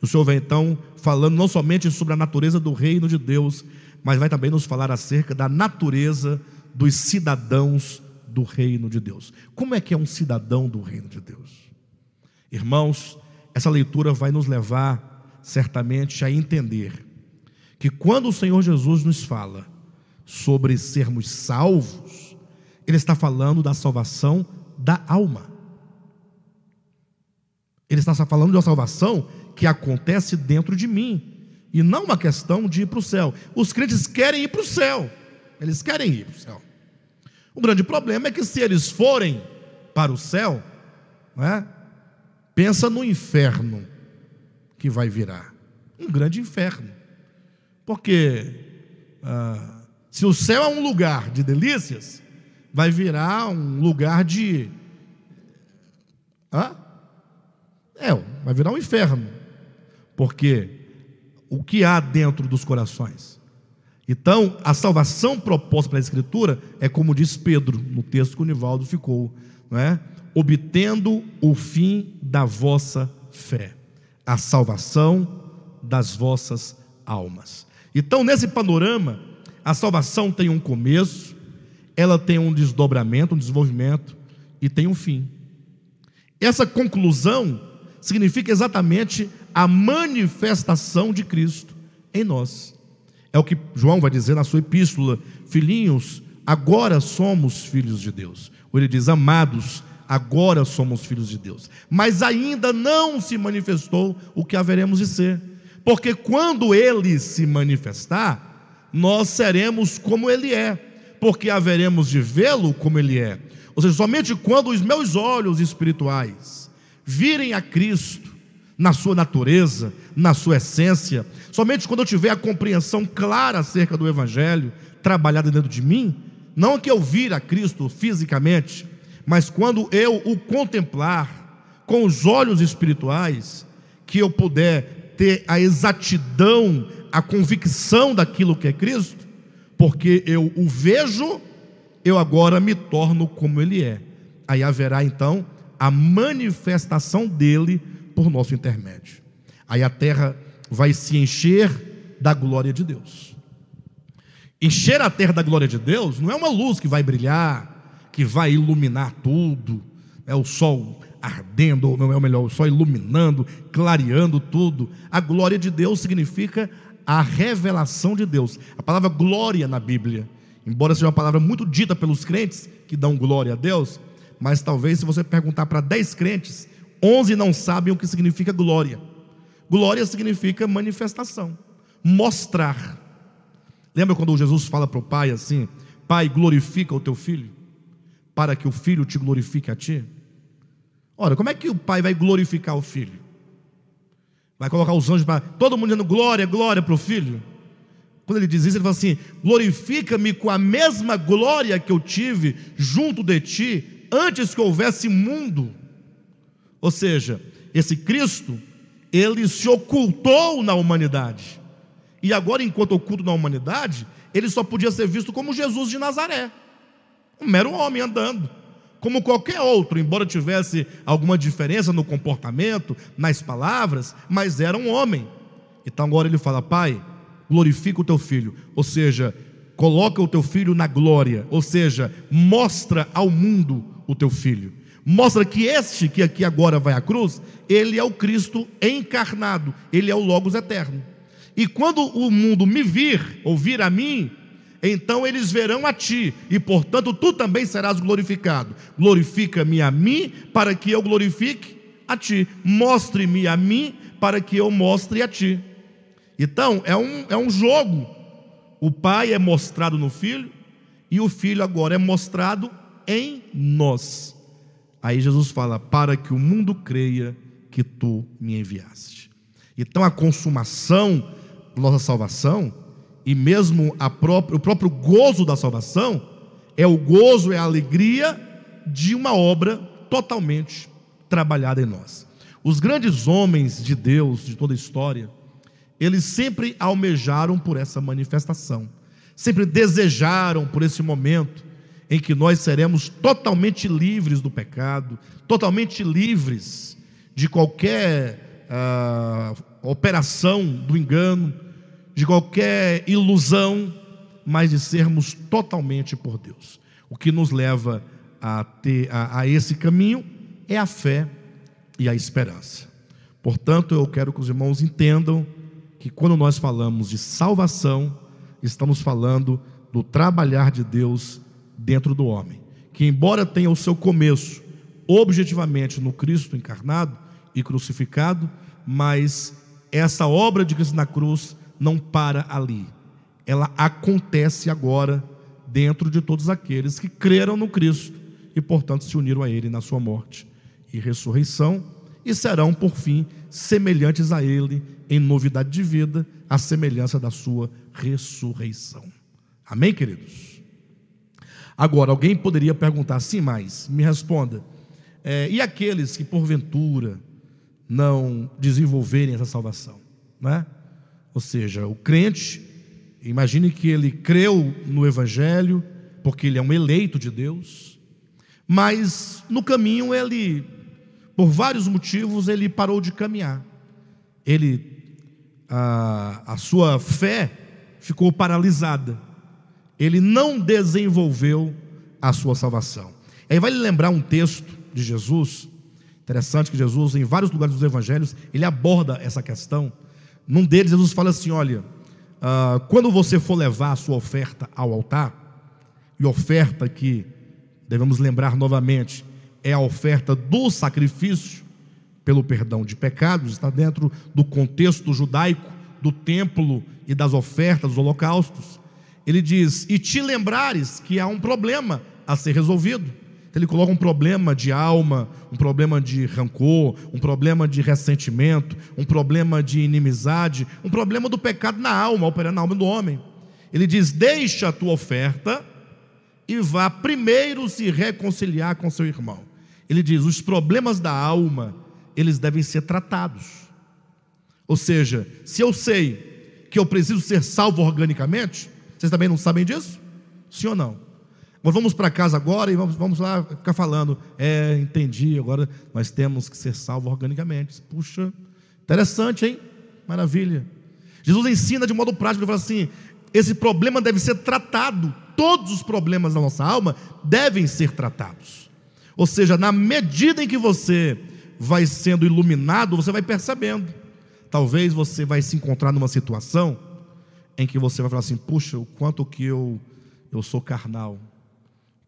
O Senhor vai então falando não somente sobre a natureza do reino de Deus, mas vai também nos falar acerca da natureza dos cidadãos do reino de Deus. Como é que é um cidadão do reino de Deus? Irmãos, essa leitura vai nos levar certamente a entender que quando o Senhor Jesus nos fala sobre sermos salvos, Ele está falando da salvação da alma. Ele está falando de uma salvação que acontece dentro de mim, e não uma questão de ir para o céu. Os crentes querem ir para o céu, eles querem ir para o céu. O grande problema é que se eles forem para o céu, é? pensa no inferno que vai virar um grande inferno. Porque ah, se o céu é um lugar de delícias, vai virar um lugar de. Hã? É, vai virar um inferno. Porque o que há dentro dos corações? Então, a salvação proposta pela Escritura é como diz Pedro no texto que o Nivaldo ficou, não é? obtendo o fim da vossa fé, a salvação das vossas almas. Então, nesse panorama, a salvação tem um começo, ela tem um desdobramento, um desenvolvimento e tem um fim. Essa conclusão significa exatamente a manifestação de Cristo em nós. É o que João vai dizer na sua epístola: Filhinhos, agora somos filhos de Deus. Ou ele diz: Amados, agora somos filhos de Deus. Mas ainda não se manifestou o que haveremos de ser. Porque quando ele se manifestar, nós seremos como ele é, porque haveremos de vê-lo como ele é. Ou seja, somente quando os meus olhos espirituais virem a Cristo, na sua natureza, na sua essência. Somente quando eu tiver a compreensão clara acerca do Evangelho, trabalhada dentro de mim, não que eu vir a Cristo fisicamente, mas quando eu o contemplar com os olhos espirituais, que eu puder ter a exatidão, a convicção daquilo que é Cristo, porque eu o vejo, eu agora me torno como Ele é. Aí haverá então a manifestação dele por nosso intermédio. Aí a terra vai se encher da glória de Deus. Encher a terra da glória de Deus não é uma luz que vai brilhar, que vai iluminar tudo, é o sol ardendo, ou é melhor, o sol iluminando, clareando tudo. A glória de Deus significa a revelação de Deus. A palavra glória na Bíblia, embora seja uma palavra muito dita pelos crentes que dão glória a Deus, mas talvez se você perguntar para 10 crentes, 11 não sabem o que significa glória. Glória significa manifestação, mostrar. Lembra quando Jesus fala para o pai assim: Pai, glorifica o teu filho, para que o filho te glorifique a ti? Ora, como é que o pai vai glorificar o filho? Vai colocar os anjos para. Todo mundo dizendo glória, glória para o filho. Quando ele diz isso, ele fala assim: glorifica-me com a mesma glória que eu tive junto de ti, antes que houvesse mundo. Ou seja, esse Cristo, ele se ocultou na humanidade. E agora, enquanto oculto na humanidade, ele só podia ser visto como Jesus de Nazaré um mero homem andando como qualquer outro, embora tivesse alguma diferença no comportamento, nas palavras, mas era um homem. Então agora ele fala: Pai, glorifica o teu filho, ou seja, coloca o teu filho na glória, ou seja, mostra ao mundo o teu filho. Mostra que este que aqui agora vai à cruz, ele é o Cristo encarnado, ele é o Logos eterno. E quando o mundo me vir, ouvir a mim, então eles verão a ti, e portanto tu também serás glorificado. Glorifica-me a mim, para que eu glorifique a ti. Mostre-me a mim, para que eu mostre a ti. Então, é um, é um jogo. O pai é mostrado no filho, e o filho agora é mostrado em nós. Aí Jesus fala: para que o mundo creia que tu me enviaste. Então, a consumação nossa salvação e mesmo o próprio gozo da salvação é o gozo, é a alegria de uma obra totalmente trabalhada em nós. Os grandes homens de Deus de toda a história, eles sempre almejaram por essa manifestação, sempre desejaram por esse momento em que nós seremos totalmente livres do pecado, totalmente livres de qualquer ah, operação do engano, de qualquer ilusão, mas de sermos totalmente por Deus. O que nos leva a, ter, a, a esse caminho é a fé e a esperança. Portanto, eu quero que os irmãos entendam que quando nós falamos de salvação, estamos falando do trabalhar de Deus dentro do homem, que embora tenha o seu começo objetivamente no Cristo encarnado e crucificado, mas essa obra de Cristo na cruz não para ali. Ela acontece agora dentro de todos aqueles que creram no Cristo e, portanto, se uniram a Ele na sua morte e ressurreição e serão, por fim, semelhantes a Ele em novidade de vida, à semelhança da sua ressurreição. Amém, queridos? Agora, alguém poderia perguntar assim, mas me responda: é, e aqueles que porventura não desenvolverem essa salvação, não é? Ou seja, o crente, imagine que ele creu no Evangelho, porque ele é um eleito de Deus, mas no caminho ele, por vários motivos, ele parou de caminhar. Ele, a, a sua fé ficou paralisada. Ele não desenvolveu a sua salvação. Aí vai lembrar um texto de Jesus, interessante que Jesus, em vários lugares dos evangelhos, ele aborda essa questão. Num deles, Jesus fala assim: olha, uh, quando você for levar a sua oferta ao altar, e oferta que devemos lembrar novamente, é a oferta do sacrifício pelo perdão de pecados, está dentro do contexto judaico do templo e das ofertas, dos holocaustos. Ele diz: E te lembrares que há um problema a ser resolvido. Então, ele coloca um problema de alma, um problema de rancor, um problema de ressentimento, um problema de inimizade, um problema do pecado na alma, operando na alma do homem. Ele diz: Deixa a tua oferta e vá primeiro se reconciliar com seu irmão. Ele diz: Os problemas da alma, eles devem ser tratados. Ou seja, se eu sei que eu preciso ser salvo organicamente, vocês também não sabem disso? Sim ou não? Vamos para casa agora e vamos, vamos lá ficar falando. É, entendi, agora nós temos que ser salvos organicamente. Puxa, interessante, hein? Maravilha. Jesus ensina de modo prático, ele fala assim: esse problema deve ser tratado. Todos os problemas da nossa alma devem ser tratados. Ou seja, na medida em que você vai sendo iluminado, você vai percebendo. Talvez você vai se encontrar numa situação em que você vai falar assim: puxa, o quanto que eu, eu sou carnal,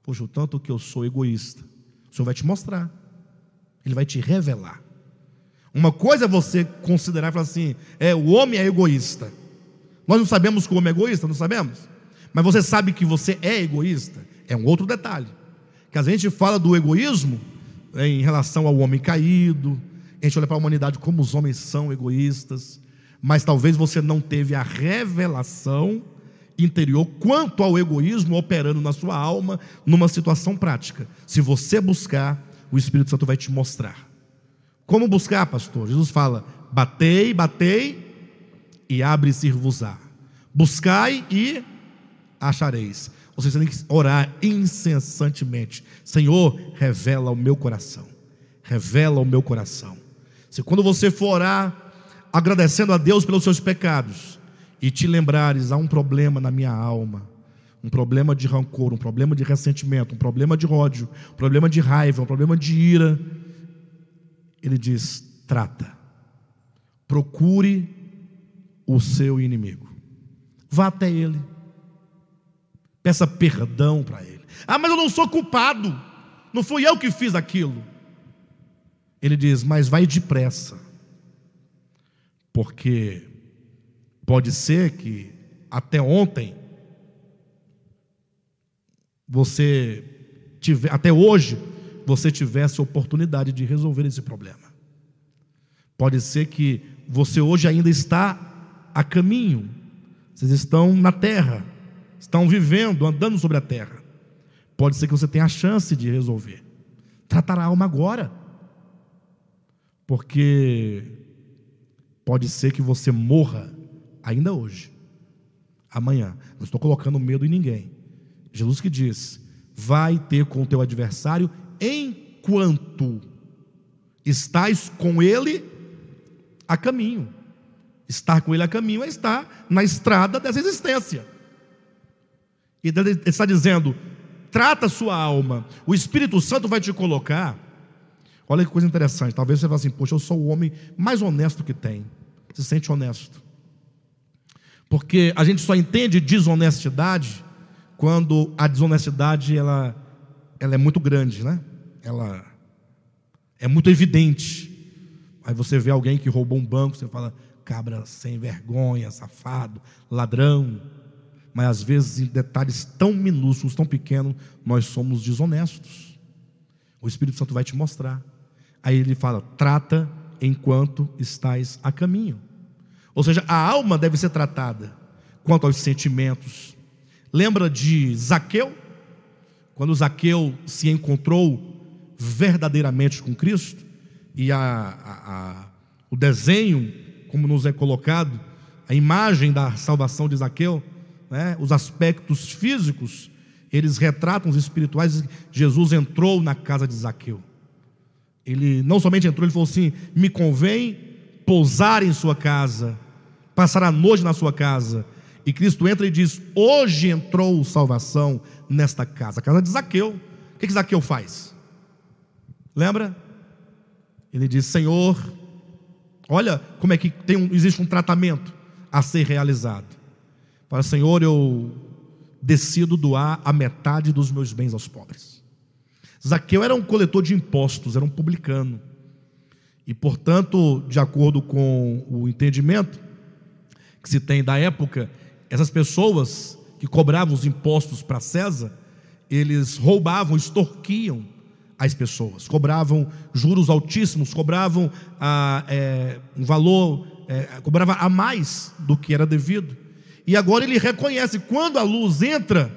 puxa, o tanto que eu sou egoísta. O Senhor vai te mostrar, Ele vai te revelar. Uma coisa é você considerar e falar assim: é, o homem é egoísta. Nós não sabemos que o homem é egoísta, não sabemos? Mas você sabe que você é egoísta? É um outro detalhe. Que a gente fala do egoísmo em relação ao homem caído, a gente olha para a humanidade como os homens são egoístas, mas talvez você não teve a revelação interior quanto ao egoísmo operando na sua alma numa situação prática. Se você buscar, o Espírito Santo vai te mostrar. Como buscar, pastor? Jesus fala: batei, batei e abre-se-vos-á. Buscai e achareis. Vocês têm que orar incessantemente. Senhor, revela o meu coração. Revela o meu coração. Se quando você for orar, agradecendo a Deus pelos seus pecados, e te lembrares, há um problema na minha alma, um problema de rancor, um problema de ressentimento, um problema de ódio, um problema de raiva, um problema de ira, ele diz: trata, procure o seu inimigo, vá até ele, peça perdão para ele. Ah, mas eu não sou culpado, não fui eu que fiz aquilo. Ele diz: Mas vai depressa, porque pode ser que até ontem você tiver, até hoje você tivesse oportunidade de resolver esse problema. Pode ser que você hoje ainda está a caminho. Vocês estão na terra, estão vivendo, andando sobre a terra. Pode ser que você tenha a chance de resolver. Tratar a alma agora porque pode ser que você morra ainda hoje, amanhã. Não estou colocando medo em ninguém. Jesus que diz: vai ter com o teu adversário enquanto estás com ele a caminho. Estar com ele a caminho é estar na estrada dessa existência. E ele está dizendo: trata a sua alma, o Espírito Santo vai te colocar Olha que coisa interessante. Talvez você fale assim: Poxa, eu sou o homem mais honesto que tem. Se sente honesto. Porque a gente só entende desonestidade quando a desonestidade ela, ela é muito grande, né? Ela é muito evidente. Aí você vê alguém que roubou um banco, você fala, cabra sem vergonha, safado, ladrão. Mas às vezes, em detalhes tão minúsculos, tão pequenos, nós somos desonestos. O Espírito Santo vai te mostrar. Aí ele fala: trata enquanto estás a caminho. Ou seja, a alma deve ser tratada quanto aos sentimentos. Lembra de Zaqueu? Quando Zaqueu se encontrou verdadeiramente com Cristo, e a, a, a, o desenho, como nos é colocado, a imagem da salvação de Zaqueu, né, os aspectos físicos, eles retratam os espirituais. Jesus entrou na casa de Zaqueu. Ele não somente entrou, ele falou assim: me convém pousar em sua casa, passar a noite na sua casa. E Cristo entra e diz: Hoje entrou salvação nesta casa, a casa de Zaqueu. O que, que Zaqueu faz? Lembra? Ele diz: Senhor, olha como é que tem um, existe um tratamento a ser realizado. Fala, Senhor, eu decido doar a metade dos meus bens aos pobres. Zaqueu era um coletor de impostos, era um publicano. E, portanto, de acordo com o entendimento que se tem da época, essas pessoas que cobravam os impostos para César, eles roubavam, extorquiam as pessoas, cobravam juros altíssimos, cobravam ah, é, um valor, é, cobrava a mais do que era devido. E agora ele reconhece quando a luz entra,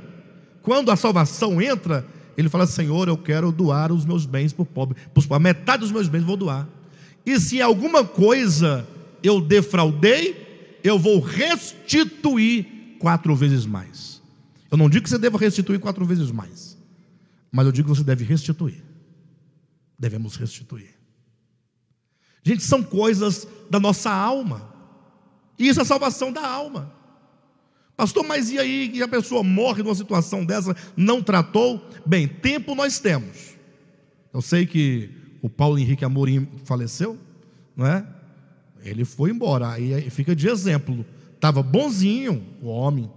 quando a salvação entra, ele fala: Senhor, eu quero doar os meus bens para o pobre. A metade dos meus bens vou doar. E se alguma coisa eu defraudei, eu vou restituir quatro vezes mais. Eu não digo que você deva restituir quatro vezes mais. Mas eu digo que você deve restituir. Devemos restituir. Gente, são coisas da nossa alma. E isso é salvação da alma. Pastor, mas e aí que a pessoa morre numa situação dessa, não tratou? Bem, tempo nós temos. Eu sei que o Paulo Henrique Amorim faleceu, não é? Ele foi embora, aí fica de exemplo. Estava bonzinho o homem,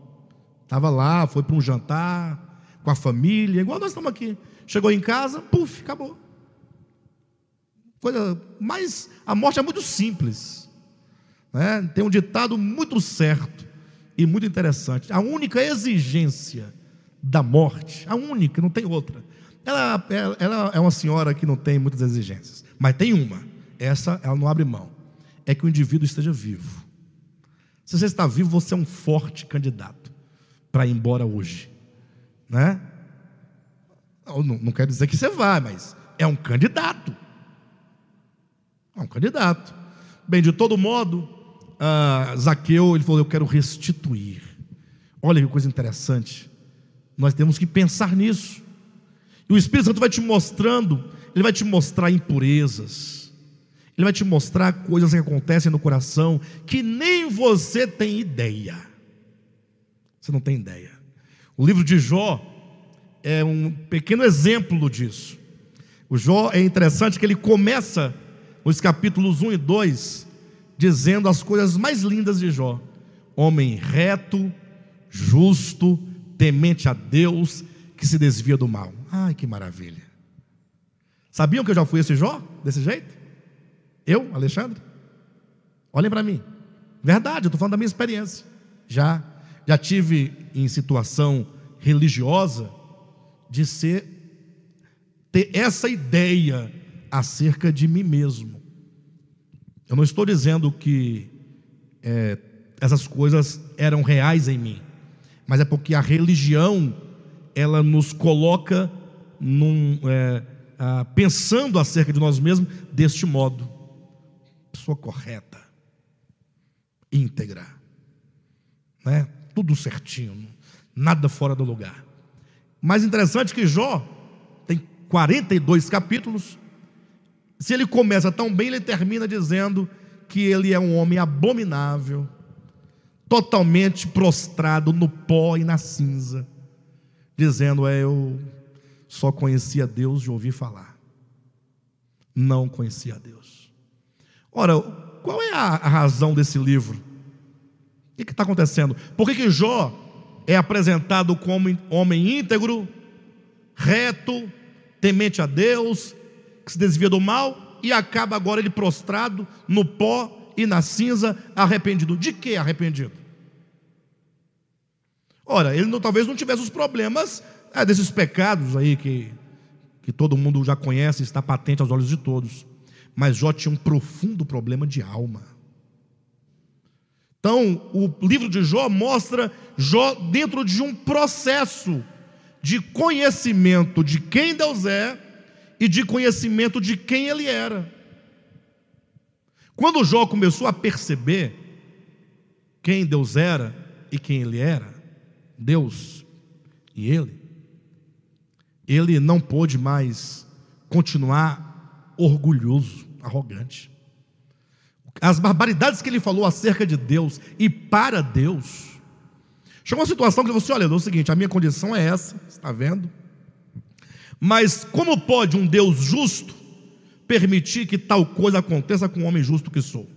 estava lá, foi para um jantar com a família, igual nós estamos aqui. Chegou em casa, puf, acabou. Coisa, mas a morte é muito simples. Né? Tem um ditado muito certo e muito interessante. A única exigência da morte, a única, não tem outra. Ela, ela, ela é uma senhora que não tem muitas exigências, mas tem uma. Essa ela não abre mão. É que o indivíduo esteja vivo. Se você está vivo, você é um forte candidato para ir embora hoje. Né? Não, não dizer que você vai, mas é um candidato. É um candidato. Bem, de todo modo, uh, Zaqueu, ele falou: Eu quero restituir. Olha que coisa interessante. Nós temos que pensar nisso. E o Espírito Santo vai te mostrando, ele vai te mostrar impurezas, ele vai te mostrar coisas que acontecem no coração que nem você tem ideia. Você não tem ideia. O livro de Jó é um pequeno exemplo disso. O Jó é interessante que ele começa os capítulos 1 e 2, dizendo as coisas mais lindas de Jó: homem reto, justo, temente a Deus, que se desvia do mal. Ai, que maravilha. Sabiam que eu já fui esse Jó, desse jeito? Eu, Alexandre? Olhem para mim. Verdade, eu estou falando da minha experiência. Já, já tive em situação religiosa de ser ter essa ideia acerca de mim mesmo. Eu não estou dizendo que é, essas coisas eram reais em mim, mas é porque a religião ela nos coloca num, é, ah, pensando acerca de nós mesmos deste modo, pessoa correta, íntegra, né? Tudo certinho, nada fora do lugar. Mais interessante que Jó tem 42 capítulos se ele começa tão bem, ele termina dizendo que ele é um homem abominável, totalmente prostrado no pó e na cinza, dizendo: é, Eu só conhecia Deus de ouvir falar, não conhecia Deus. Ora, qual é a, razão desse livro? O que está acontecendo? Por que, que Jó é apresentado como homem íntegro, reto, temente a Deus, que se desvia do mal e acaba agora ele prostrado no pó e na cinza, arrependido. De que arrependido? Ora, ele não, talvez não tivesse os problemas é, desses pecados aí que, que todo mundo já conhece, está patente aos olhos de todos. Mas Jó tinha um profundo problema de alma. Então, o livro de Jó mostra Jó dentro de um processo de conhecimento de quem Deus é e de conhecimento de quem ele era. Quando Jó começou a perceber quem Deus era e quem ele era, Deus e ele, ele não pôde mais continuar orgulhoso, arrogante. As barbaridades que ele falou acerca de Deus e para Deus, chegou uma situação que assim: olha, é o seguinte, a minha condição é essa, está vendo? Mas como pode um Deus justo permitir que tal coisa aconteça com um homem justo que sou?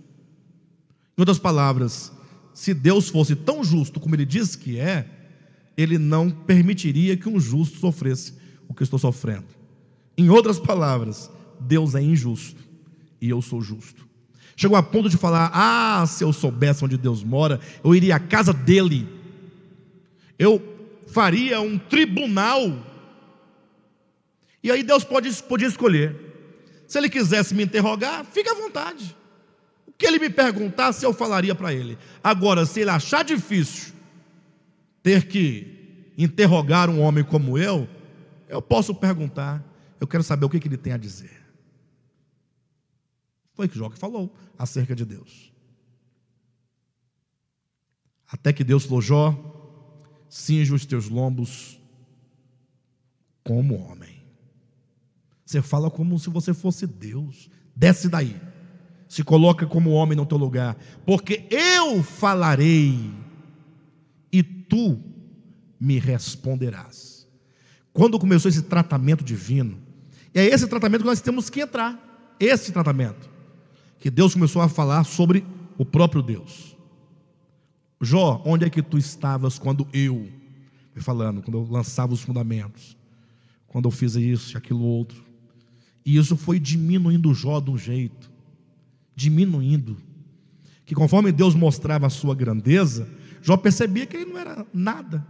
Em outras palavras, se Deus fosse tão justo como ele diz que é, ele não permitiria que um justo sofresse o que estou sofrendo. Em outras palavras, Deus é injusto e eu sou justo. Chegou a ponto de falar: Ah, se eu soubesse onde Deus mora, eu iria à casa dele, eu faria um tribunal e aí Deus pode, podia escolher. Se ele quisesse me interrogar, fique à vontade. O que ele me perguntasse, eu falaria para ele. Agora, se ele achar difícil ter que interrogar um homem como eu, eu posso perguntar. Eu quero saber o que, que ele tem a dizer. Foi que Jó falou acerca de Deus. Até que Deus falou: Jó, cinge os teus lombos como homem. Você fala como se você fosse Deus. Desce daí. Se coloca como homem no teu lugar. Porque eu falarei e tu me responderás. Quando começou esse tratamento divino, é esse tratamento que nós temos que entrar. Esse tratamento. Que Deus começou a falar sobre o próprio Deus. Jó, onde é que tu estavas quando eu, falando, quando eu lançava os fundamentos, quando eu fiz isso e aquilo outro. E isso foi diminuindo Jó de um jeito, diminuindo. Que conforme Deus mostrava a sua grandeza, Jó percebia que ele não era nada.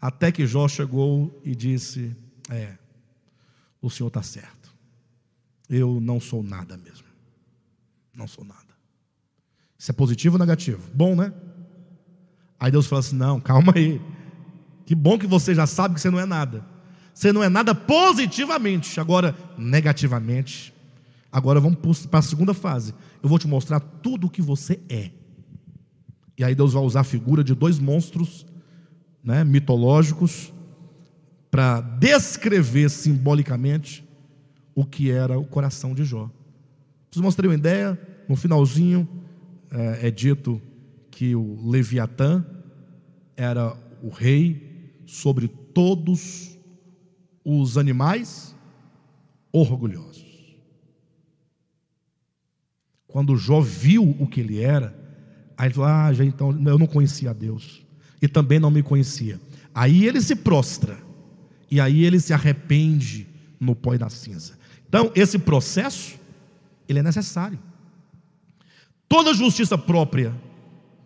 Até que Jó chegou e disse: É, o Senhor está certo. Eu não sou nada mesmo. Não sou nada. Isso é positivo ou negativo? Bom, né? Aí Deus fala assim: Não, calma aí. Que bom que você já sabe que você não é nada. Você não é nada positivamente, agora negativamente. Agora vamos para a segunda fase. Eu vou te mostrar tudo o que você é. E aí Deus vai usar a figura de dois monstros né, mitológicos para descrever simbolicamente o que era o coração de Jó. Vocês mostrei uma ideia, no finalzinho é, é dito que o Leviatã era o rei sobre todos os animais orgulhosos. Quando Jó viu o que ele era, aí ele falou: Ah, já então eu não conhecia Deus e também não me conhecia. Aí ele se prostra e aí ele se arrepende no pó e na cinza. Então, esse processo, ele é necessário. Toda justiça própria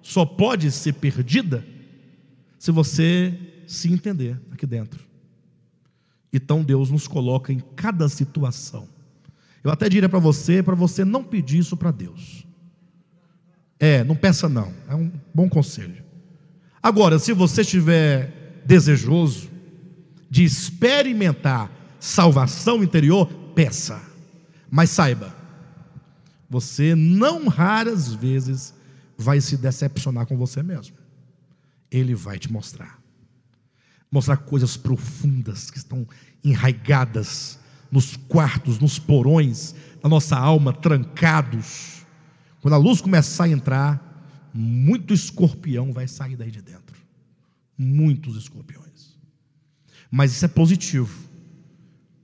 só pode ser perdida se você se entender aqui dentro. Então Deus nos coloca em cada situação. Eu até diria para você, para você não pedir isso para Deus. É, não peça não. É um bom conselho. Agora, se você estiver desejoso de experimentar salvação interior, peça. Mas saiba, você não raras vezes vai se decepcionar com você mesmo. Ele vai te mostrar. Mostrar coisas profundas que estão enraigadas nos quartos, nos porões da nossa alma, trancados. Quando a luz começar a entrar, muito escorpião vai sair daí de dentro. Muitos escorpiões. Mas isso é positivo.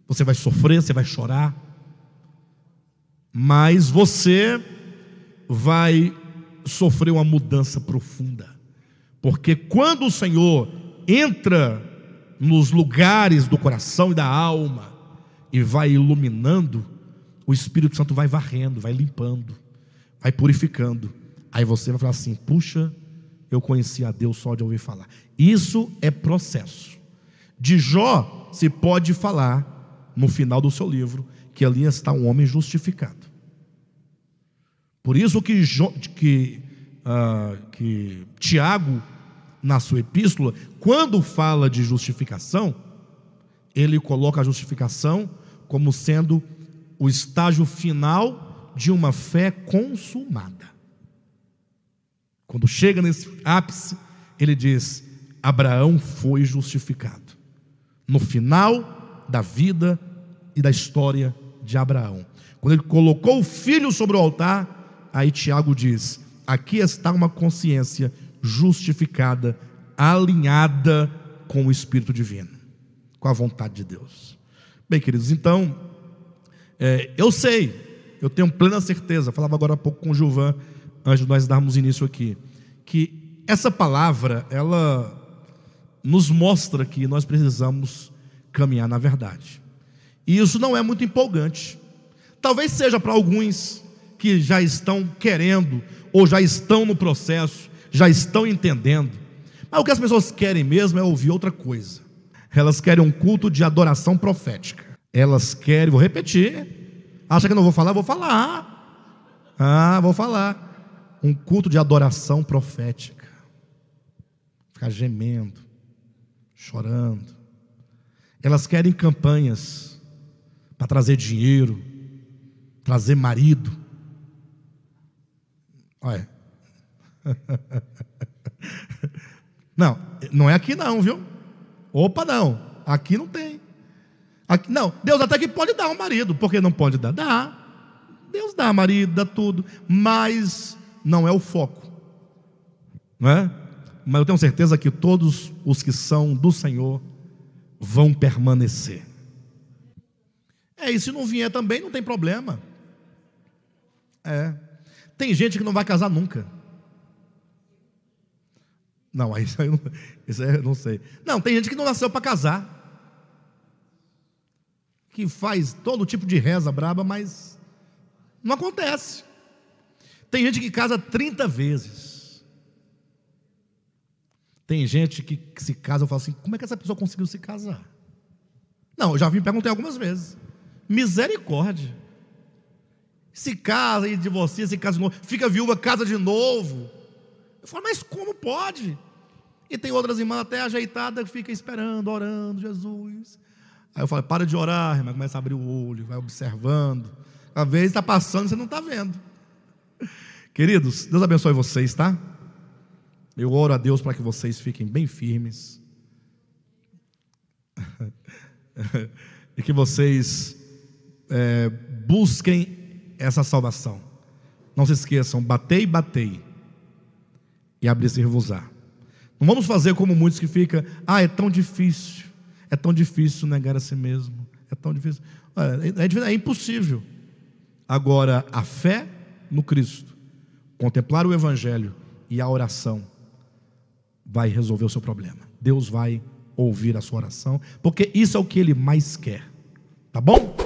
Você vai sofrer, você vai chorar, mas você vai sofrer uma mudança profunda. Porque quando o Senhor entra nos lugares do coração e da alma e vai iluminando, o Espírito Santo vai varrendo, vai limpando, vai purificando. Aí você vai falar assim: puxa, eu conheci a Deus só de ouvir falar. Isso é processo. De Jó se pode falar no final do seu livro que ali está um homem justificado. Por isso que, que, uh, que Tiago, na sua epístola, quando fala de justificação, ele coloca a justificação como sendo o estágio final de uma fé consumada. Quando chega nesse ápice, ele diz: Abraão foi justificado. No final da vida e da história de Abraão. Quando ele colocou o filho sobre o altar, aí Tiago diz: aqui está uma consciência justificada, alinhada com o Espírito Divino, com a vontade de Deus. Bem, queridos, então, é, eu sei, eu tenho plena certeza, falava agora há pouco com o Gilvan, antes de nós darmos início aqui, que essa palavra, ela nos mostra que nós precisamos caminhar na verdade. E isso não é muito empolgante. Talvez seja para alguns que já estão querendo, ou já estão no processo, já estão entendendo. Mas o que as pessoas querem mesmo é ouvir outra coisa. Elas querem um culto de adoração profética. Elas querem, vou repetir. Acha que não vou falar? Vou falar. Ah, vou falar. Um culto de adoração profética. Ficar gemendo, chorando. Elas querem campanhas para trazer dinheiro, trazer marido. Olha. Não, não é aqui não, viu? Opa, não. Aqui não tem. Aqui, não, Deus até que pode dar um marido, porque não pode dar? Dá. Deus dá marido, dá tudo, mas não é o foco, não é? Mas eu tenho certeza que todos os que são do Senhor vão permanecer. É, e se não vier também, não tem problema. É. Tem gente que não vai casar nunca. Não, isso aí, não, isso aí eu não sei. Não, tem gente que não nasceu para casar. Que faz todo tipo de reza braba, mas não acontece. Tem gente que casa 30 vezes. Tem gente que, se casa e fala assim: como é que essa pessoa conseguiu se casar? Não, eu já vim perguntar algumas vezes. Misericórdia. Se casa e divorcia, se casa de novo, fica viúva, casa de novo. Eu falo, mas como pode? E tem outras irmãs até ajeitadas que fica esperando, orando, Jesus. Aí eu falo, para de orar, irmã, começa a abrir o olho, vai observando. Às vezes está passando, você não está vendo. Queridos, Deus abençoe vocês, tá? Eu oro a Deus para que vocês fiquem bem firmes. e que vocês é, busquem essa salvação. Não se esqueçam, batei, batei, e abrir-se-vos-á. Não vamos fazer como muitos que ficam, ah, é tão difícil, é tão difícil negar a si mesmo, é tão difícil. É, é, é impossível. Agora, a fé no Cristo, contemplar o Evangelho e a oração, vai resolver o seu problema. Deus vai ouvir a sua oração, porque isso é o que Ele mais quer. Tá bom?